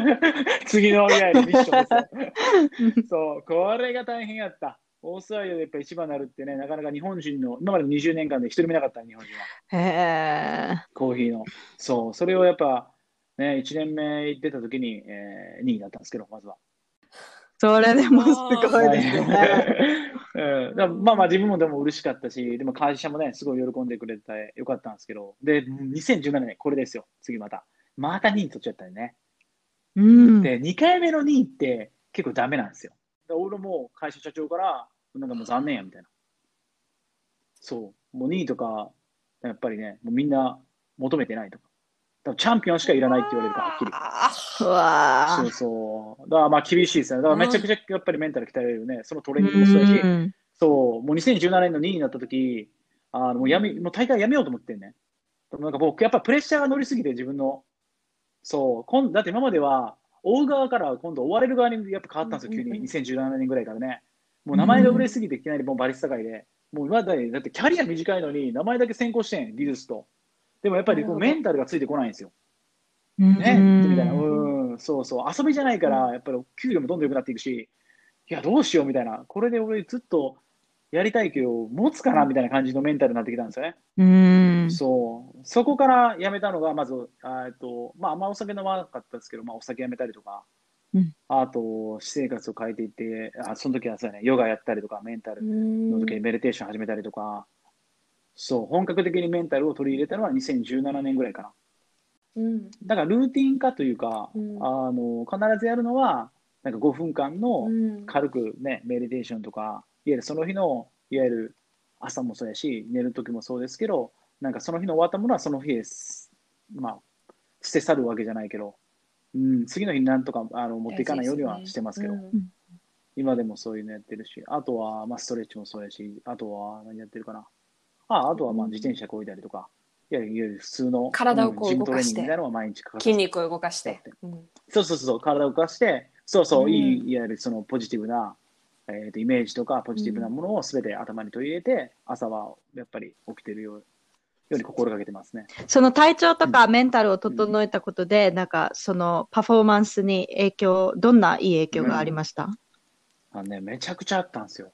次のいわゆるミッションですよ。そう、これが大変やった。オーストラリアでやっぱ一番になるってね、なかなか日本人の、今までの20年間で一人もいなかった、日本人は。へえ。コーヒーの。そう、それをやっぱ、ね、1年目行ってた時に、えー、2位だったんですけど、まずは。それでもすごいですよね。うん、まあまあ自分もでも嬉しかったし、でも会社もね、すごい喜んでくれてよかったんですけど、で、2017年、これですよ、次また。また2位取っちゃったよね。うん。で、2回目の2位って結構ダメなんですよ。で俺も会社社長から、なんかもう残念やみたいな。そう、もう2位とか、やっぱりね、もうみんな求めてないとか。だからチャンピオンしかいらないって言われるから、はっきり。そうそう。だからまあ厳しいですね。だからめちゃくちゃやっぱりメンタル鍛えられるね。そのトレーニングもそうだし、うんそう、もう2017年の2位になった時あのもうやめ、もう大会やめようと思ってんね。でもなんか僕、やっぱプレッシャーが乗りすぎて自分の、そう、今だって今までは、追う側から今度追われる側にやっぱ変わったんですよ、急に。うんうんうん2017年ぐらいからね。もう名前が売れすぎていきなりもうバリスタ界で、もう今だだってキャリア短いのに名前だけ先行してん、技術と。でもやっぱりこうメンタルがついてこないんですよ。うんね、みたいな、うん、そうそう、遊びじゃないから、やっぱり給料もどんどん良くなっていくし、いや、どうしようみたいな、これで俺、ずっとやりたいけど、持つかなみたいな感じのメンタルになってきたんですよね。うん。そう、そこからやめたのが、まず、あえっとまあ、あんまお酒飲まなかったですけど、まあ、お酒やめたりとか、うん。あと、私生活を変えていって、あその時はそうやね、ヨガやったりとか、メンタルの時にメディテーション始めたりとか、そう、本格的にメンタルを取り入れたのは2017年ぐらいかな。うん。だからルーティン化というか、うん。あの必ずやるのは、なんか5分間のうん。軽くね、メディテーションとか、いわゆるその日の、いわゆる朝もそうやし、寝る時もそうですけど、なんかその日の終わったものはその日です、まあ、捨て去るわけじゃないけど、うん、次の日になんとかあの持っていかないようにはしてますけど、うん今でもそういうのやってるし、あとは、まあ、ストレッチもそうやし、あとは何やってるかな。ああとはまあ自転車こいだりとか、いわゆるいわゆる普通の体をこう動かして。筋肉を動かして。う。んそうそうそう、体を動かして、そうそう、うん。いい、いわゆるそのポジティブな、えー、とイメージとか、ポジティブなものをすべて頭に取り入れて、朝はやっぱり起きてるようように心がけてますね。その体調とかメンタルを整えたことで、なんかそのパフォーマンスに影響、どんないい影響がありました、あのね、めちゃくちゃあったんですよ。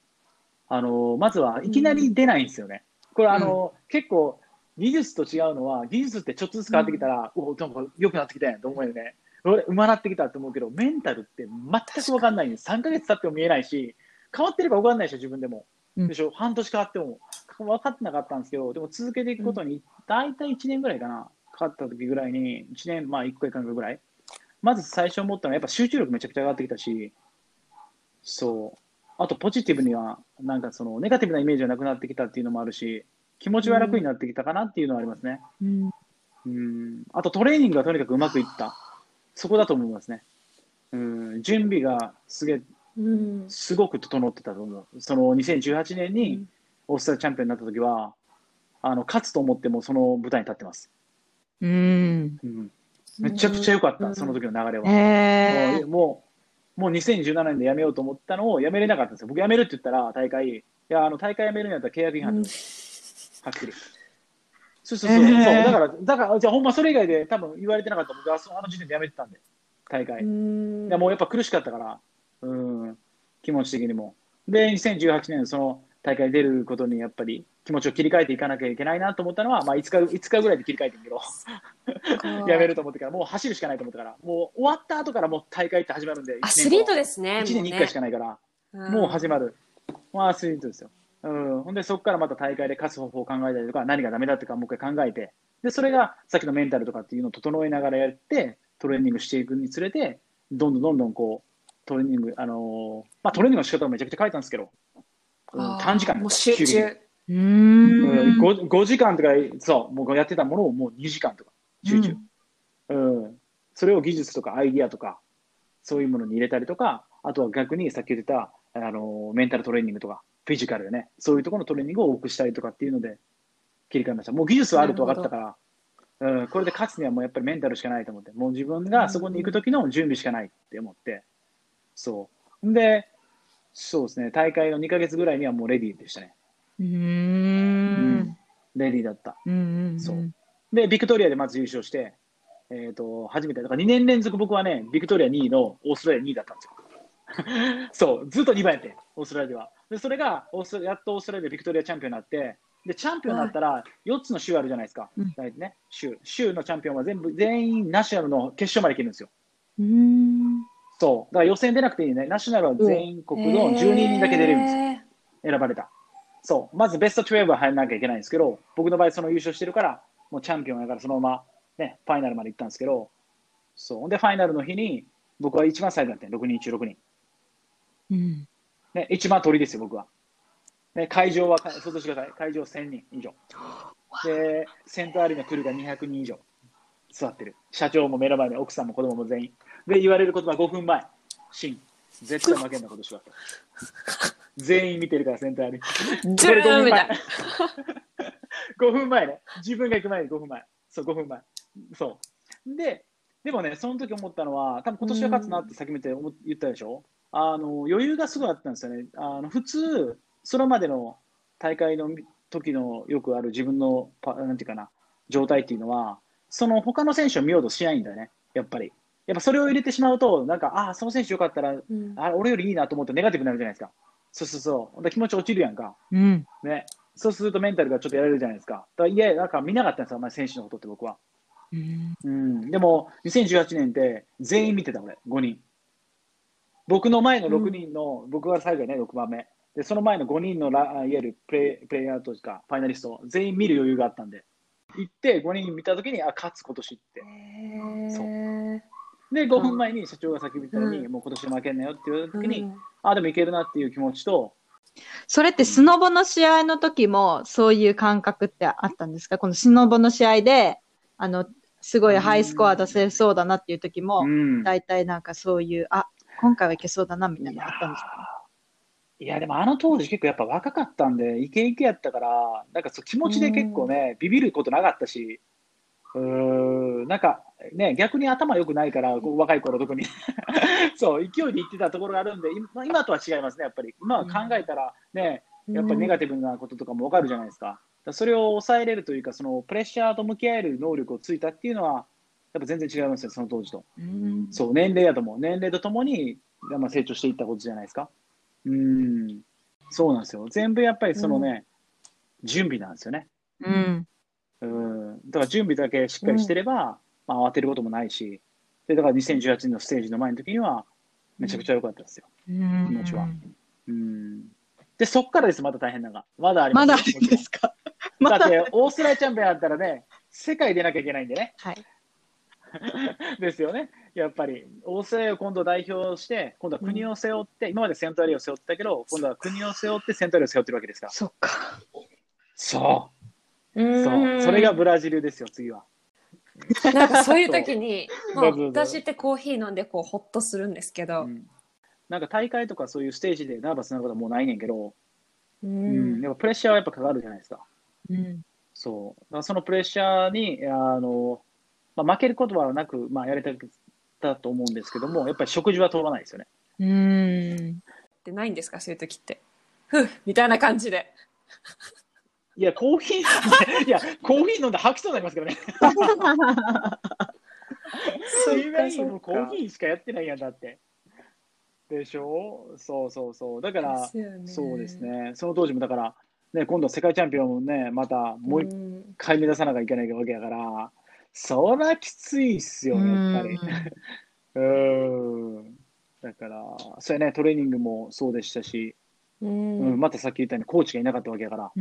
あの、まずはいきなり出ないんですよね。これあの、結構、技術と違うのは、技術ってちょっとずつ変わってきたら、おなんか良くなってきたやんと思うよね。俺、うまなってきたと思うけど、メンタルって全く分かんないんです。3ヶ月経っても見えないし、変わってるか分かんないでしょ、自分でも。うんでしょ、半年変わっても。分かってなかったんですけど、でも続けていくことに、大体1年ぐらいかな、かかった時ぐらいに、1年、まあ1個いかぐらい。まず最初思ったのは、やっぱ集中力めちゃくちゃ上がってきたし、そう。あと、ポジティブには、なんかその、ネガティブなイメージがなくなってきたっていうのもあるし、気持ちは楽になってきたかなっていうのはありますね。うんうん。あと、トレーニングがとにかくうまくいった。そこだと思いますね。うん。準備がすげえ、うんすごく整ってたと思う。その2018年うにんオーストラリアチャンピオンになった時は、あの、勝つと思ってもその舞台に立ってます。うん。うん。めちゃくちゃ良かった、うんその時の流れは。へーもう、もう、もう2017年で辞めようと思ったのを辞めれなかったんですよ。僕辞めるって言ったら、大会、いや、あの、大会辞めるんやったら契約違反です、はっきり。そうそうそう。えーそうだから、だから、じゃあほんまそれ以外で多分言われてなかった僕はそのあの時点で辞めてたんで、大会。うんいやもうやっぱ苦しかったから、うん、気持ち的にも。で、2018年、その大会出ることにやっぱり気持ちを切り替えていかなきゃいけないなと思ったのは、まあ、5日 ,5 日ぐらいで切り替えてんけど、やめると思ってから、もう走るしかないと思ってから、もう終わった後からもう大会って始まるんで、アスリートでですね。1年に1回しかないから、ももう始ままる。もうアスリートですよ。うん、ほんで、そこからまた大会で勝つ方法を考えたりとか、何がダメだってか、もう一回考えて、で、それがさっきのメンタルとかっていうのを整えながらやって、トレーニングしていくにつれて、どんどんどんどんこう、トレーニング、あのーまあ、トレーニングの仕方もめちゃくちゃ書いたんですけど、短時間もう集中。うん。5, 5時間とか、そう、もうやってたものをもう2時間とか集中。うん。それを技術とかアイディアとか、そういうものに入れたりとか、あとは逆にさっき言ってた、あの、メンタルトレーニングとか、フィジカルでね、そういうところのトレーニングを多くしたりとかっていうので、切り替えました。もう技術はあると分かったから、うん、これで勝つにはもうやっぱりメンタルしかないと思って、もう自分がそこに行く時の準備しかないって思って、そう。んで、そうですね、大会の2ヶ月ぐらいにはもうレディーでしたね。うーん。レディーだった。うん。そうで、ビクトリアでまず優勝して、えっ、と、初めて、だから2年連続僕はね、ビクトリア2位のオーストラリア2位だったんですよ。そう、ずっと2番やって、オーストラリアでは。で、それがオースやっとオーストラリアでビクトリアチャンピオンになって、で、チャンピオンになったら4つの州あるじゃないですか。うん大体ね、州。州のチャンピオンは全部、全員ナショナルの決勝まで行けるんですよ。うーん。そう。だから予選出なくていいね。ナショナルは全国の12人だけ出れるんですよ。え選ばれた。そう。まずベスト12は入らなきゃいけないんですけど、僕の場合その優勝してるから、もうチャンピオンやからそのままね、ファイナルまで行ったんですけど、そう。で、ファイナルの日に、僕は一番最後だったん6人中6人。うん。ね、一番鳥ですよ、僕は。ね、会場は、想像してください。会場1000人以上。で、セントアリーのクルーが200人以上座ってる。社長も目の前で奥さんも子供も全員。で、言われる言葉5分前。シン。絶対負けんなことしは。全員見てるから、セントアリー。ー、ドゥーンみたいな。5分前ね。自分が行く前に5分前。そう、5分前。そう。で、でもね、その時思ったのは、多分今年は勝つなって先見て言ったでしょ？あの、余裕がすごいあったんですよね。あの、普通、それまでの大会の時のよくある自分のパ、なんていうかな、状態っていうのは、その他の選手を見ようとしないんだよね、やっぱり。やっぱそれを入れてしまうと、なんか、ああ、その選手よかったら、うんあ俺よりいいなと思ってネガティブになるじゃないですか。そうそうそう。気持ち落ちるやんか。うん。ね。そうするとメンタルがちょっとやられるじゃないですか。だからいや、なんか見なかったんですよ、あんまり選手のことって僕は。うん。うん。でも、2018年って全員見てた、俺、5人。僕の前の6人の、僕が最後やね、6番目。で、その前の5人のラいわゆるプレイプレイヤーとか、ファイナリスト、全員見る余裕があったんで、行って5人見たときに、あ、勝つ今年って。そう。へで、5分前に社長が先見たのに、うん。もう今年負けんなよって言われたときに、ーうん。あ、でもいけるなっていう気持ちと、それってスノボの試合の時もそういう感覚ってあったんですか？このスノボの試合で、あの、すごいハイスコア出せそうだなっていう時もう、ん。大体なんかそういう、あ、今回はいけそうだなみたいなのあったんですか？いや、でもあの当時結構やっぱ若かったんで、イケイケやったから、なんかそう気持ちで結構ね、ビビることなかったし、うーん、なんかね、逆に頭良くないから、こう若い頃特に。そう、勢いで言ってたところがあるんで、今今とは違いますね、やっぱり。今は考えたらね、やっぱりネガティブなこととかもわかるじゃないですか。だからそれを抑えれるというか、そのプレッシャーと向き合える能力をついたっていうのは、やっぱ全然違いますよ、その当時と。うんそう、年齢やと思う。年齢とともに、まあ、成長していったことじゃないですか。うん。そうなんですよ。全部やっぱりそのね、準備なんですよね。うん。うん。だから準備だけしっかりしてれば、まあ慌てることもないし、で、だから2018年のステージの前の時には、めちゃくちゃ良かったですよ。うん気持ちはうん。で、そっからです、まだ大変なのが。まだあります。まだあるんですか？だって、オーストラリアチャンピオンだったらね、世界出なきゃいけないんでね。はい。ですよね。やっぱり、オーストラリアを今度代表して、今度は国を背負って、今までセントアリーを背負ったけど、今度は国を背負ってセントアリーを背負ってるわけですから。そっか。そうう。んそう。それがブラジルですよ、次は。なんかそういう時に、私ってコーヒー飲んでこうホッとするんですけど、うんなんか大会とかそういうステージでナーバスなことはもうないねんけど、ううんん、やっぱプレッシャーはやっぱかかるじゃないですか。うん。そう。だからそのプレッシャーに、あの、まあ、負けることはなく、まあ、やれたと思うんですけども、やっぱり食事は通らないですよね。うん。ってないんですか？そういう時って。ふうみたいな感じで。いや、コーヒー飲んで、いや、コーヒー飲んで吐きそうになりますけどね。そっか意外もうコーヒーしかやってないやんだって。でしょ？そうそうそう。だから、ねそうですね。その当時もだから、ね、今度世界チャンピオンをね、またもう一ん回目指さなきゃいけないわけだから、そらきついっすよ、やっぱり。うーん。だから、それね、トレーニングもそうでしたし、ううんんまたさっき言ったようにコーチがいなかったわけだから、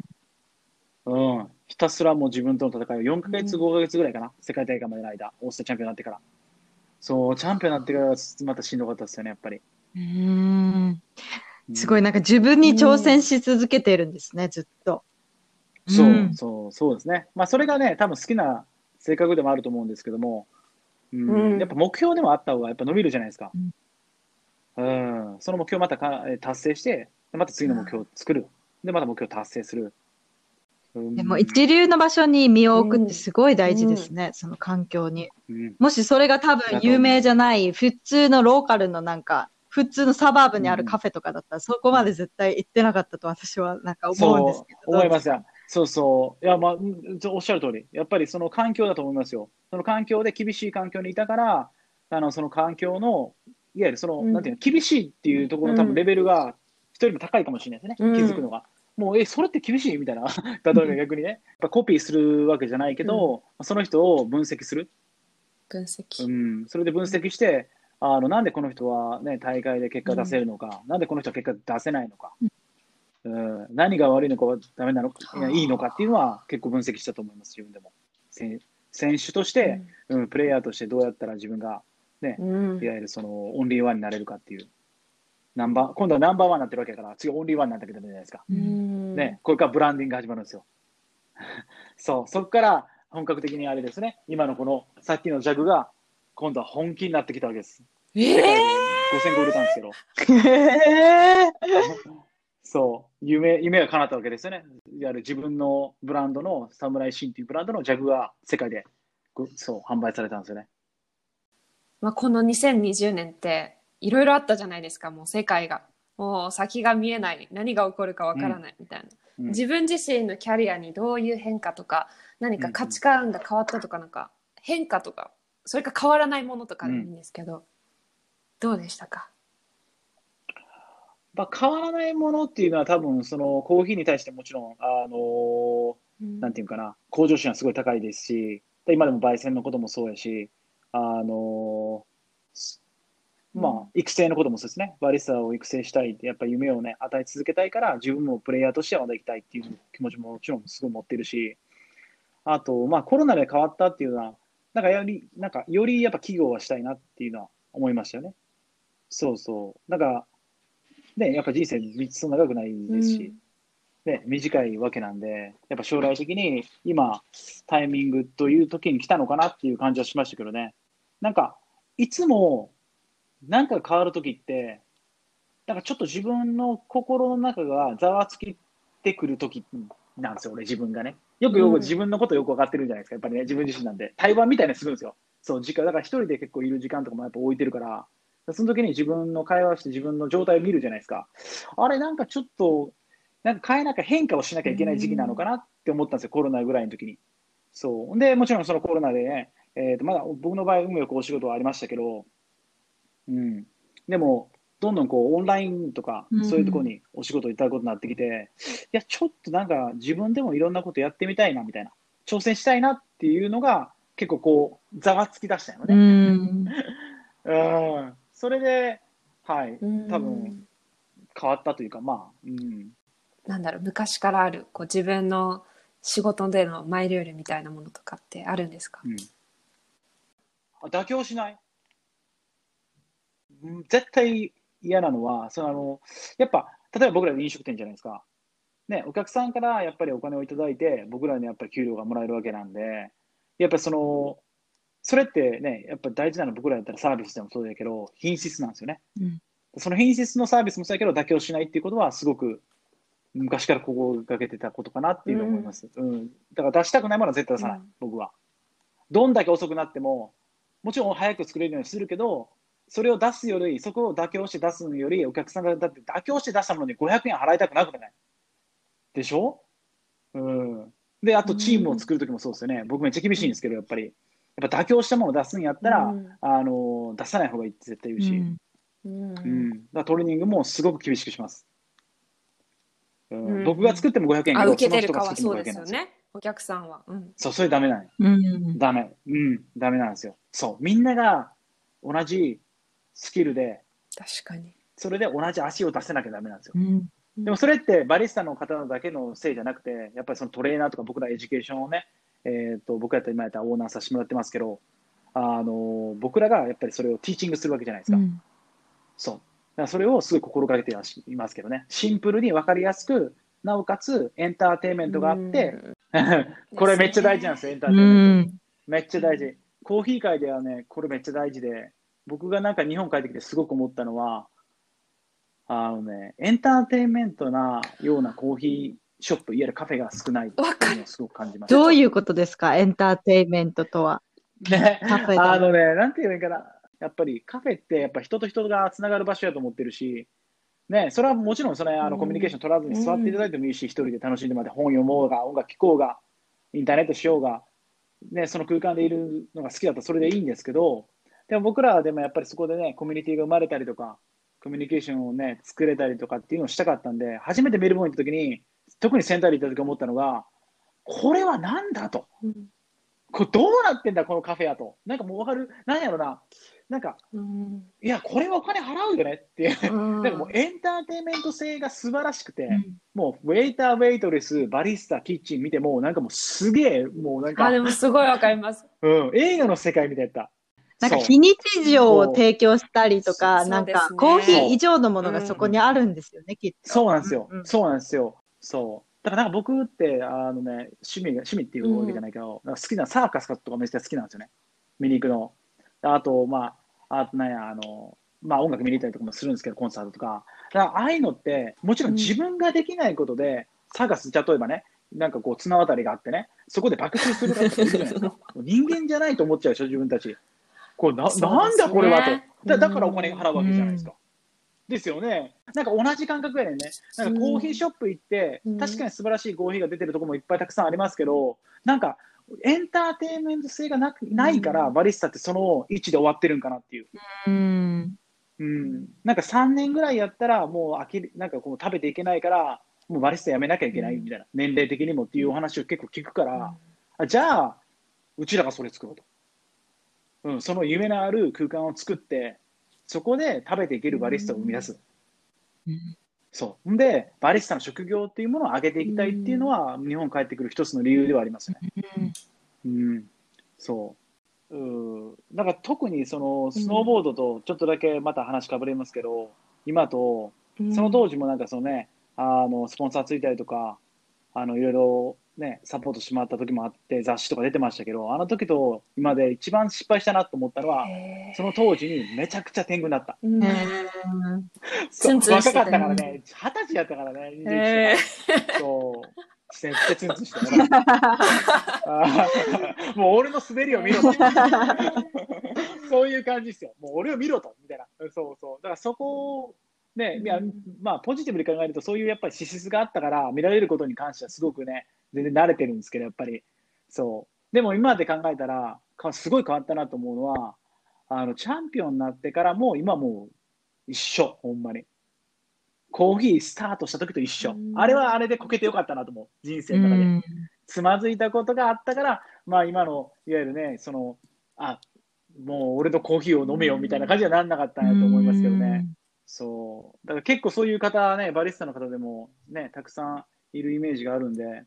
うん、ひたすらもう自分との戦いを4ヶ月、5ヶ月ぐらいかな、世界大会までの間、オーストラリアチャンピオンになってから。そう、チャンピオンになってからまたしんどかったですよね、やっぱり。うーん。すごい、うんなんか自分に挑戦し続けてるんですね、ずっと。そう、うんそう、そうですね。まあ、それがね、多分好きな性格でもあると思うんですけども、うんうんやっぱ目標でもあった方がやっぱ伸びるじゃないですか。うん、その目標をまたかえ達成して、でまた次の目標を作る。で、また目標を達成する。うんでも一流の場所に身を置くってすごい大事ですね、その環境に。うんもしそれが多分有名じゃない、普通のローカルのなんか、普通のサバーブにあるカフェとかだったら、そこまで絶対行ってなかったと私はなんか思うんですそけど。う、思いますよ。そうそう。いや、まあ、うんおっしゃる通り。やっぱりその環境だと思いますよ。その環境で厳しい環境にいたから、あの、その環境の、いわゆるその、うんなんていうの、厳しいっていうところの多分レベルが人よりも高いかもしれないですね。うん気づくのが。もう、え、それって厳しい？みたいな。例えば逆にね。やっぱコピーするわけじゃないけど、その人を分析する。分析。うん。それで分析して、あの、なんでこの人はね、大会で結果出せるのか、なんでこの人は結果出せないのか。うん、何が悪いのかはダメなの？か、いやいいのかっていうのは結構分析したと思います、自分でも。選選手として、うん、プレイヤーとしてどうやったら自分が、ね、うんいわゆるそのオンリーワンになれるかっていう。ナンバー今度はナンバーワンになってるわけだから、次オンリーワンになってくるじゃないですか。うんね、これからブランディングが始まるんですよ。そう、そこから本格的にあれですね、今のこのさっきのジャグが今度は本気になってきたわけです。えー5000個売れたんですけど。へー そう、夢、夢が叶ったわけですよね。いわゆる自分のブランドのサムライシンっていうブランドのジャグが世界でそう販売されたんですよね。まあ、この2020年っていろいろあったじゃないですか。もう世界が。もう先が見えない。何が起こるかわからないみたいな、うん。自分自身のキャリアにどういう変化とか何か価値観が変わったとかなんか変化とかそれか変わらないものとかでもいいんですけど、どうでしたか？まあ、変わらないものっていうのは多分そのコーヒーに対してもちろん、あのなんていうかな、向上心はすごい高いですし、で今でも焙煎のこともそうやし、あのすまあ、育成のこともそうですね、バリスタを育成したいって、やっぱり夢をね、与え続けたいから、自分もプレイヤーとしてはまだ行きたいっていう気持ちももちろんすごい持ってるし、あと、まあ、コロナで変わったっていうのは、なんかより、なんかよりやっぱ企業はしたいなっていうのは思いましたよね。そうそう。なんか、ね、やっぱ人生そんな長くないですし、ね、短いわけなんで、やっぱ将来的に今、タイミングという時に来たのかなっていう感じはしましたけどね。なんか、いつも、なんか変わる時って、なんかちょっと自分の心の中がざわつきてくる時なんですよ、俺自分がね。よくよくうん自分のことよく分かってるじゃないですか、やっぱりね、自分自身なんで。対話みたいなのするんですよ。そう、時間、だから一人で結構いる時間とかもやっぱ置いてるから、その時に自分の会話をして自分の状態を見るじゃないですか。あれ、なんかちょっと、なんか変えなきゃ変化をしなきゃいけない時期なのかなって思ったんですよ、コロナぐらいの時に。そう。で、もちろんそのコロナでね、えーとまだ僕の場合、運よくお仕事はありましたけど、うん。でも、どんどんこうオンラインとかうんそういうところにお仕事いただくことになってきて、いや、ちょっとなんか自分でもいろんなことやってみたいなみたいな、挑戦したいなっていうのが結構こう、ざわつき出したようね。ん。うん。それで、はい、うん多分変わったというか、まあ、うん。なんだろう昔からあるこう自分の仕事でのマイルールみたいなものとかってあるんですか、うんあ妥協しない？うん絶対嫌なのは、そのあのやっぱ、例えば僕ら飲食店じゃないですか。ね、お客さんからやっぱりお金をいただいて、僕らにやっぱり給料がもらえるわけなんで、やっぱりその、それってね、やっぱ大事なのは僕らだったらサービスでもそうだけど、品質なんですよね。うんその品質のサービスもそうだけど、妥協しないっていうことは、すごく昔から心がけてたことかなっていうのを思います。うんだから出したくないものは絶対出さない、うん僕は。どんだけ遅くなっても、もちろん早く作れるようにするけど、それを出すより、そこを妥協して出すより、お客さんがだって妥協して出したものに500円払いたくなくないでしょ？うん。で、あとチームを作るときもそうですよね。僕めっちゃ厳しいんですけど、やっぱり。やっぱ妥協したものを出すんやったら、うんあの、出さない方がいいって絶対言うし。うんうんうん、だトレーニングもすごく厳しくします。うんうん僕が作っても500円あ受けてるかその人が作っても500はそうですよ。ねお客さんは、うん、そう、それダメなのよ。うん。ダメ。うん、ダメなんですよ。そう、みんなが同じスキルで、確かにそれで同じ足を出せなきゃダメなんですよう。ん。でもそれってバリスタの方のだけのせいじゃなくて、やっぱりそのトレーナーとか僕らエデュケーションをね、えー、と僕やったら今やったらオーナーさせてもらってますけど、あの僕らがやっぱりそれをティーチングするわけじゃないですか。うんそう。だからそれをすごい心がけていますけどね。シンプルに分かりやすく、なおかつエンターテインメントがあって、これめっちゃ大事なんですよ、エンターテインメント。ん。めっちゃ大事。コーヒー界ではね、これめっちゃ大事で、僕がなんか日本帰ってきてすごく思ったのは、あのね、エンターテインメントなようなコーヒーショップ、いわゆるカフェが少ないいうすごく感じました。どういうことですか？エンターテインメントとは。ね、カフェだあのね、なんて言うのかな。やっぱりカフェってやっぱ人と人がつながる場所やと思ってるし、ね、それはもちろんそれあのうんコミュニケーション取らずに座っていただいてもいいし、一人で楽しんでまで本読もうが、音楽聴こうが、インターネットしようが、ね、その空間でいるのが好きだったらそれでいいんですけど、でも僕らはでもやっぱりそこでね、コミュニティが生まれたりとか、コミュニケーションをね、作れたりとかっていうのをしたかったんで、初めてメルボルン行った時に、特にセンターに行った時思ったのが、これはなんだと。うんこれどうなってんだ、このカフェやと。なんかもうわかる、なんやろな。なんか、うんいや、これはお金払うよねっていう。うんなんかもうエンターテインメント性が素晴らしくて、うんもうウェイター、ウェイトレス、バリスタ、キッチン見ても、なんかもうすげえ、もうなんかあ、でもすごいわかります。うん、映画の世界みたいだった。なんか非日常を提供したりとか、なんかコーヒー以上のものがそこにあるんですよね、きっと。そうなんですよ、うんうんそうなんですよ。そう。だからなんか僕って、あのね、趣味が、趣味っていうわけじゃないけど、なんか好きなサーカスとかめっちゃ好きなんですよね。見に行くの。あと、まあ、あとなんや、あの、まあ音楽見に行ったりとかもするんですけど、コンサートとか。だからああいうのって、もちろん自分ができないことで、サーカス、例えばね、なんかこう綱渡りがあってね、そこで爆走するかいるじゃないですか。人間じゃないと思っちゃうでしょ、自分たち。これな、ねなんだこれはと。だだからおうん金払うわけじゃないですか。ですよね。なんか同じ感覚やねんね。なんかコーヒーショップ行って、うん確かに素晴らしいコーヒーが出てるところもいっぱいたくさんありますけど、なんかエンターテインメント性がなくないから、バリスタってその位置で終わってるんかなっていう。うん。うん。なんか3年ぐらいやったら、もう飽きる、なんかこう食べていけないから、もうバリスタやめなきゃいけないみたいな、年齢的にもっていうお話を結構聞くから、あじゃあ、うちらがそれ作ろうと。うん、その夢のある空間を作って、そこで食べていけるバリスタを生み出す。うんそう。んで、バリスタの職業っていうものを上げていきたいっていうのは、日本帰ってくる一つの理由ではありますよね。うん。そう。うん。だから特にその、スノーボードとちょっとだけまた話かぶれますけど、今と、その当時もなんかそのね、あの、スポンサーついたりとか、あの、いろいろね、サポートしてもらった時もあって、雑誌とか出てましたけど、あの時と今で一番失敗したなと思ったのは、その当時にめちゃくちゃ天狗になった。若てかったからね、二十歳やったからね、21へ歳。そう。めっちゃツンツンしてね。もう俺の滑りを見ろと。そういう感じですよ。もう俺を見ろと。みたいな。そうそう。だからそこを、ね、いやうんまあポジティブに考えるとそういうやっぱり資質があったから見られることに関してはすごくね、全然慣れてるんですけど、やっぱり。そう。でも今まで考えたら、かすごい変わったなと思うのは、あの、チャンピオンになってからも今もう一緒、ほんまに。コーヒースタートした時と一緒うん。あれはあれでこけてよかったなと思う。人生の中で。つまずいたことがあったから、まあ今の、いわゆるね、その、あ、もう俺のコーヒーを飲めよみたいな感じにはなんなかったんやと思いますけどね。そう。だから結構そういう方ね、バリスタの方でもね、たくさんいるイメージがあるんで、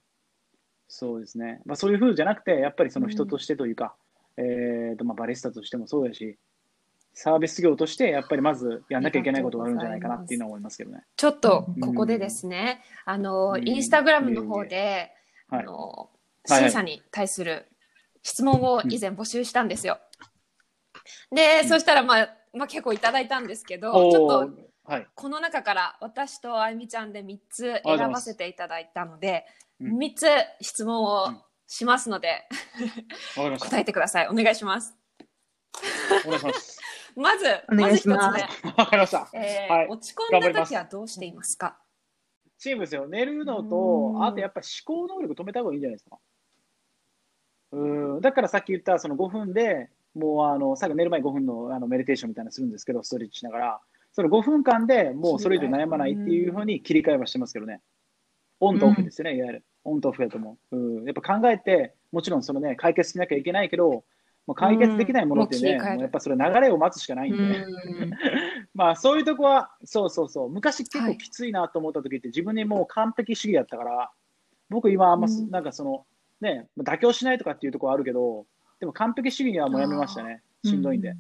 そうですね。まあそういう風じゃなくて、やっぱりその人としてというか、えっと、まあバリスタとしてもそうだし、サービス業としてやっぱりまずやんなきゃいけないことがあるんじゃないかなっていうのは思いますけどね。ちょっとここでですね、あの、うん。インスタグラムの方で、はい。あの、審査に対する質問を以前募集したんですよ。で、うん。そしたら、まあ、まあ結構いただいたんですけど、おちょっとーはい。この中から私とあゆみちゃんで3つ選ばせていただいたので、うん3つ質問をしますので、わかりました。答えてください。お願いします。お願いします。まず、お願いしまず1つわかりました。目。えーはい落ち込んだ時はどうしていますか？チームですよ。寝るのうと、んあとやっぱり思考能力止めた方がいいんじゃないですか。うん。だからさっき言ったその5分で、もうあの、最後寝る前5分のあのメディテーションみたいなのするんですけど、ストレッチしながら、その5分間でもうそれ以上悩まないっていうふうに切り替えはしてますけどね。オンとオフですよね、いわゆる。オンとオフやと思う。うん。やっぱ考えて、もちろんそのね、解決しなきゃいけないけど、もう解決できないものってね、うんやっぱそれ流れを待つしかないんで、うん まあそういうとこは、そうそうそう、昔結はい構きついなと思った時って自分にもう完璧主義やったから、僕今あんま、うんなんかその、ね、妥協しないとかっていうとこあるけど、でも完璧主義にはもうやめましたね。しんどいんで。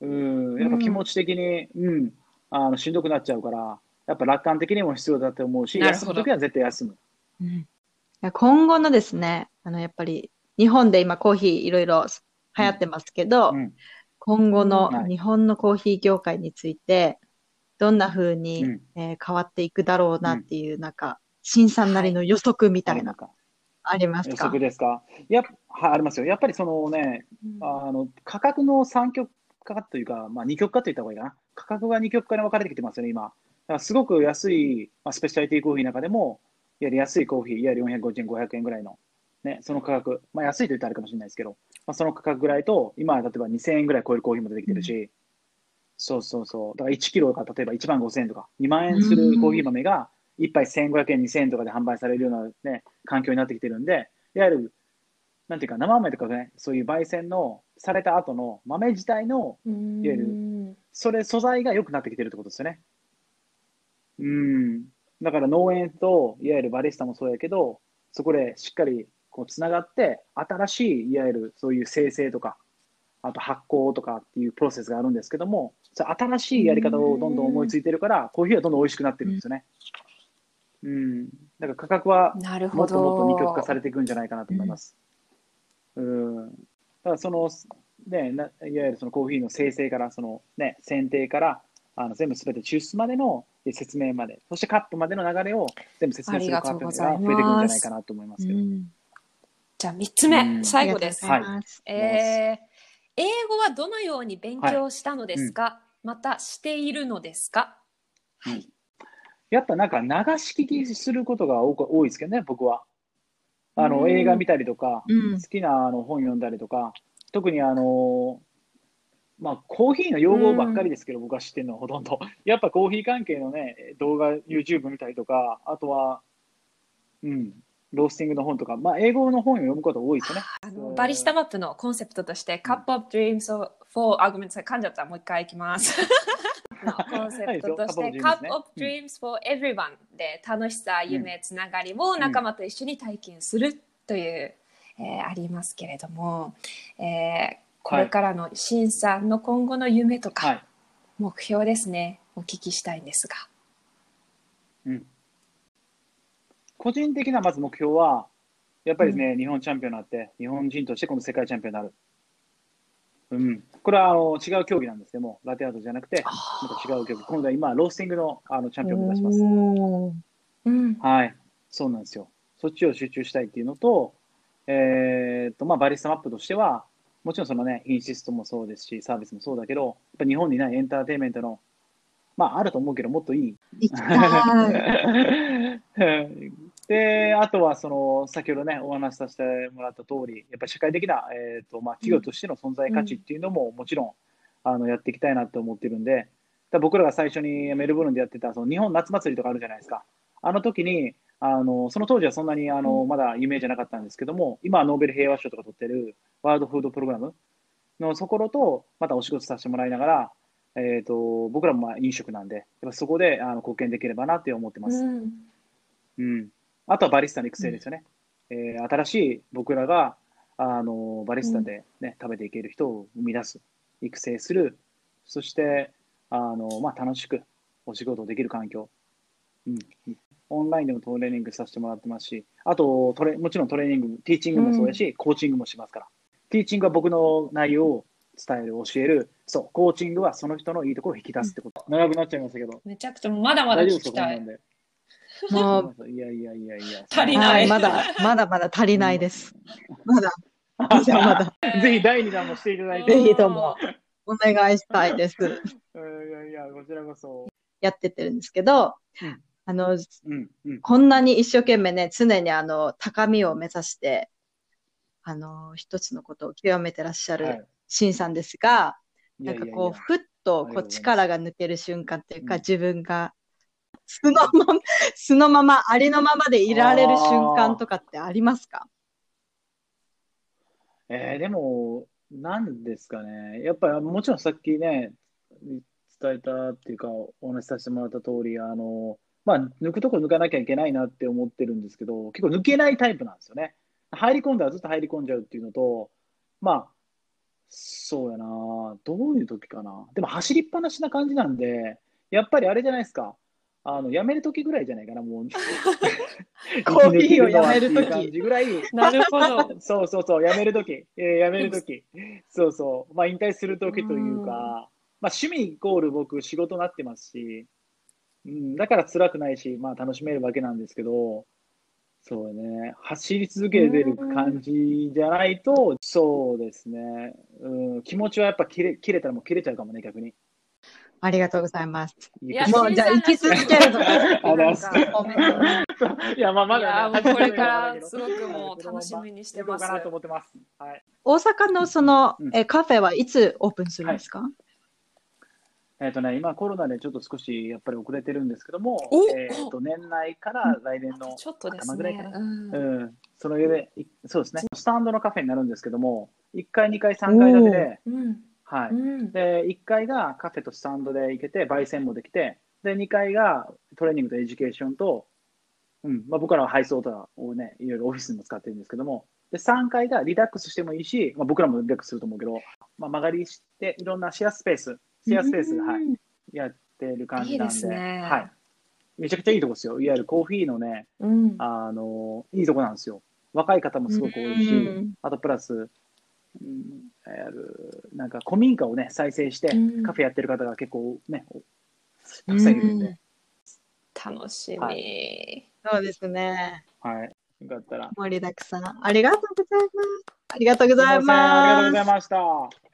うん、やっぱ気持ち的に、うん、あのしんどくなっちゃうから、やっぱ楽観的にも必要だと思うし、休む時は絶対休む。うん。今後のですね、あの、やっぱり、日本で今コーヒーいろいろ流行ってますけど、うん。今後のはい。日本のコーヒー業界について、どんな風に、うん。えー変わっていくだろうなっていう、なんか、新さんなりの予測みたいな、か。ありますか？予測ですか？やっはい、ありますよ。やっぱりそのね、あの価格の三極化というか、まあ、二極化と言った方がいいかな。価格が二極化に分かれてきてますよね、今。らすごく安い、まあ、スペシャリティコーヒーの中でも、いわゆる安いコーヒー、いわゆる450円、500円ぐらいの、ね、その価格、まあ、安いと言ったらあれかもしれないですけど、まあ、その価格ぐらいと、今は例えば2000円ぐらい超えるコーヒーも出てきてるし、そうそうそう。だから1キロが例えば1万5000円とか、2万円するコーヒー豆が1杯1500円、2000円とかで販売されるような、ね、環境になってきてるんで、いわゆる、なんていうか、生豆とかね、そういう焙煎のされた後の豆自体の、うん。いわゆるそれ、素材が良くなってきてるってことですよね。うん。だから農園と、いわゆるバリスタもそうやけど、そこでしっかりこうつながって、新しい、いわゆるそういう生成とか、あと発酵とかっていうプロセスがあるんですけども、それ新しいやり方をどんどん思いついてるから、コーヒーはどんどん美味しくなってるんですよね。うん。だから価格はなるほもっともっと二極化ど。されていくんじゃないかなと思います。うん。だからその、ね、ないわゆるそのコーヒーの生成から、そのね、選定から、あの全部すべて抽出までの説明まで、そしてカップまでの流れを全部説明するカップが増えていくんじゃないかなと思いますけど。うん。じゃあ3つ目、うん。最後です。ありがとうございえー英語はどのように勉強したのですか、またしているのですか？うん。やっぱなんか流し聞きすることが多く多いですけどね、僕は。あの、うん。映画見たりとか、うん。好きなあの本読んだりとか、特にあの、まあ、コーヒーの用語ばっかりですけど、僕は知ってるのはほとんど。やっぱコーヒー関係のね、動画、YouTube 見たりとか、あとは、うん、ロースティングの本とか、まあ、英語の本を読むことが多いですよね。あのバリスタマップのコンセプトとして、カップオブドリームス for arguments 噛んじゃったもう一回いきます。のコンセプトとして、カップオブドリームス for everyone で楽しさ、夢、つながりを仲間と一緒に体験するという、えーありますけれども、えーこれからの審査の今後の夢とはかい。目標ですね、お聞きしたいんですが。うん。個人的なまず目標は、やっぱりですね、日本チャンピオンになって、日本人として今度世界チャンピオンになる。うん。これはあの違う競技なんですけども、ラテアートじゃなくて、また違う競技。今度は今、ロースティングのあのチャンピオンを目指します。うん。はい。そうなんですよ。そっちを集中したいっていうのと、えーっと、まあ、バリスタマップとしては、もちろんそのね、品質もそうですし、サービスもそうだけど、やっぱ日本にないエンターテインメントの、まあ、あると思うけど、もっといい。で、あとは、その、先ほどね、お話しさせてもらった通り、やっぱり社会的な、えーっと、まあ、企業としての存在価値っていうのも、もちろん、あの、やっていきたいなと思ってるんで、ら僕らが最初にメルボルンでやってた、その日本夏祭りとかあるじゃないですか。あの時に、あの、その当時はそんなに、あの、まだ有名じゃなかったんですけども、今はノーベル平和賞とか取ってるワールドフードプログラムのところと、またお仕事させてもらいながら、えっ、と、僕らもまあ飲食なんで、やっぱそこであの貢献できればなって思ってます。うんうん。あとはバリスタの育成ですよね。えー新しい僕らが、あの、バリスタでね、食べていける人を生み出す、育成する、そして、あの、まあ、楽しくお仕事できる環境。うん。オンラインでもトレーニングさせてもらってますし、あとトレ、もちろんトレーニング、ティーチングもそうやし、コーチングもしますから。ティーチングは僕の内容を伝える、教える。そう、コーチングはその人のいいところを引き出すってこと。長くなっちゃいましたけど。めちゃくちゃまだまだ大丈夫ですか、聞きたい。もう、いやいやいやいや。足りないはい、まだ、まだまだ足りないです。まだ、まだまだ、ぜひ第2弾もしていただいて。ぜひともお願いしたいです。いやいや、こちらこそ。やってってるんですけどうん、あの、うん、うん。こんなに一生懸命ね、常にあの、高みを目指して、あの、一つのことを極めてらっしゃはい。るシンさんですが、いやいなんかこう、ふっとこう力が抜ける瞬間というか、うん。自分が素のまま、素のまま、ありのままでいられる瞬間とかってありますか？えー、でも、なんですかね。やっぱりもちろんさっきね、伝えたっていうか、お話しさせてもらった通り、あの、まあ、抜くとこ抜かなきゃいけないなって思ってるんですけど、結構抜けないタイプなんですよね。入り込んだらずっと入り込んじゃうっていうのと、まあ、そうやな、どういう時かな。でも走りっぱなしな感じなんで、やっぱりあれじゃないですか。あの、やめる時ぐらいじゃないかな、もう。コーヒーをやめる時ぐらい。なるほど。そうそうそう、やめる時。えー、やめる時。そうそう。まあ、引退する時というか、まあ、趣味イコール僕、仕事になってますし、うん、だから辛くないし、まあ、楽しめるわけなんですけど、そうね、走り続けてる感じじゃないと、そうですね、うん、気持ちはやっぱ切れ切れたらもう切れちゃうかもね、逆に。ありがとうございます。いやもうじゃあ生き続けるのが いや、まあ、まだ、ね、これからすごくもう楽しみにしてます。かなと思ってます。はい、大阪のその、えカフェはいつオープンするんですか、はいえっ、ー、とね、今コロナでちょっと少しやっぱり遅れてるんですけども、えっ、と年内から来年の頭ぐらいかな。うん、うん、その上で、そうですね、スタンドのカフェになるんですけども、1階、2階、3階建てで、はい、うん、で、1階がカフェとスタンドで行けて、焙煎もできて、で、2階がトレーニングとエデュケーションと、うん。まあ、僕らは配送とかをね、いろいろオフィスにも使ってるんですけども、で、3階がリラックスしてもいいし、まあ、僕らもリラックスすると思うけど、まあ、間借りして、いろんなシェアスペース、シェアスペースで、はい、やってる感じなんで、いいね、はい。めちゃくちゃいいとこですよ。いわゆるコーヒーのね、うん、あの、いいとこなんですよ。若い方もすごく多いし、うん、あとプラス、うん、やるなんか古民家をね、再生して、カフェやってる方が結構ね、たくさんいるんで。楽しみ、はい、そうですね。はい。よかったら。盛りだくさん。ありがとうございます。ありがとうございます。ありがとうございました。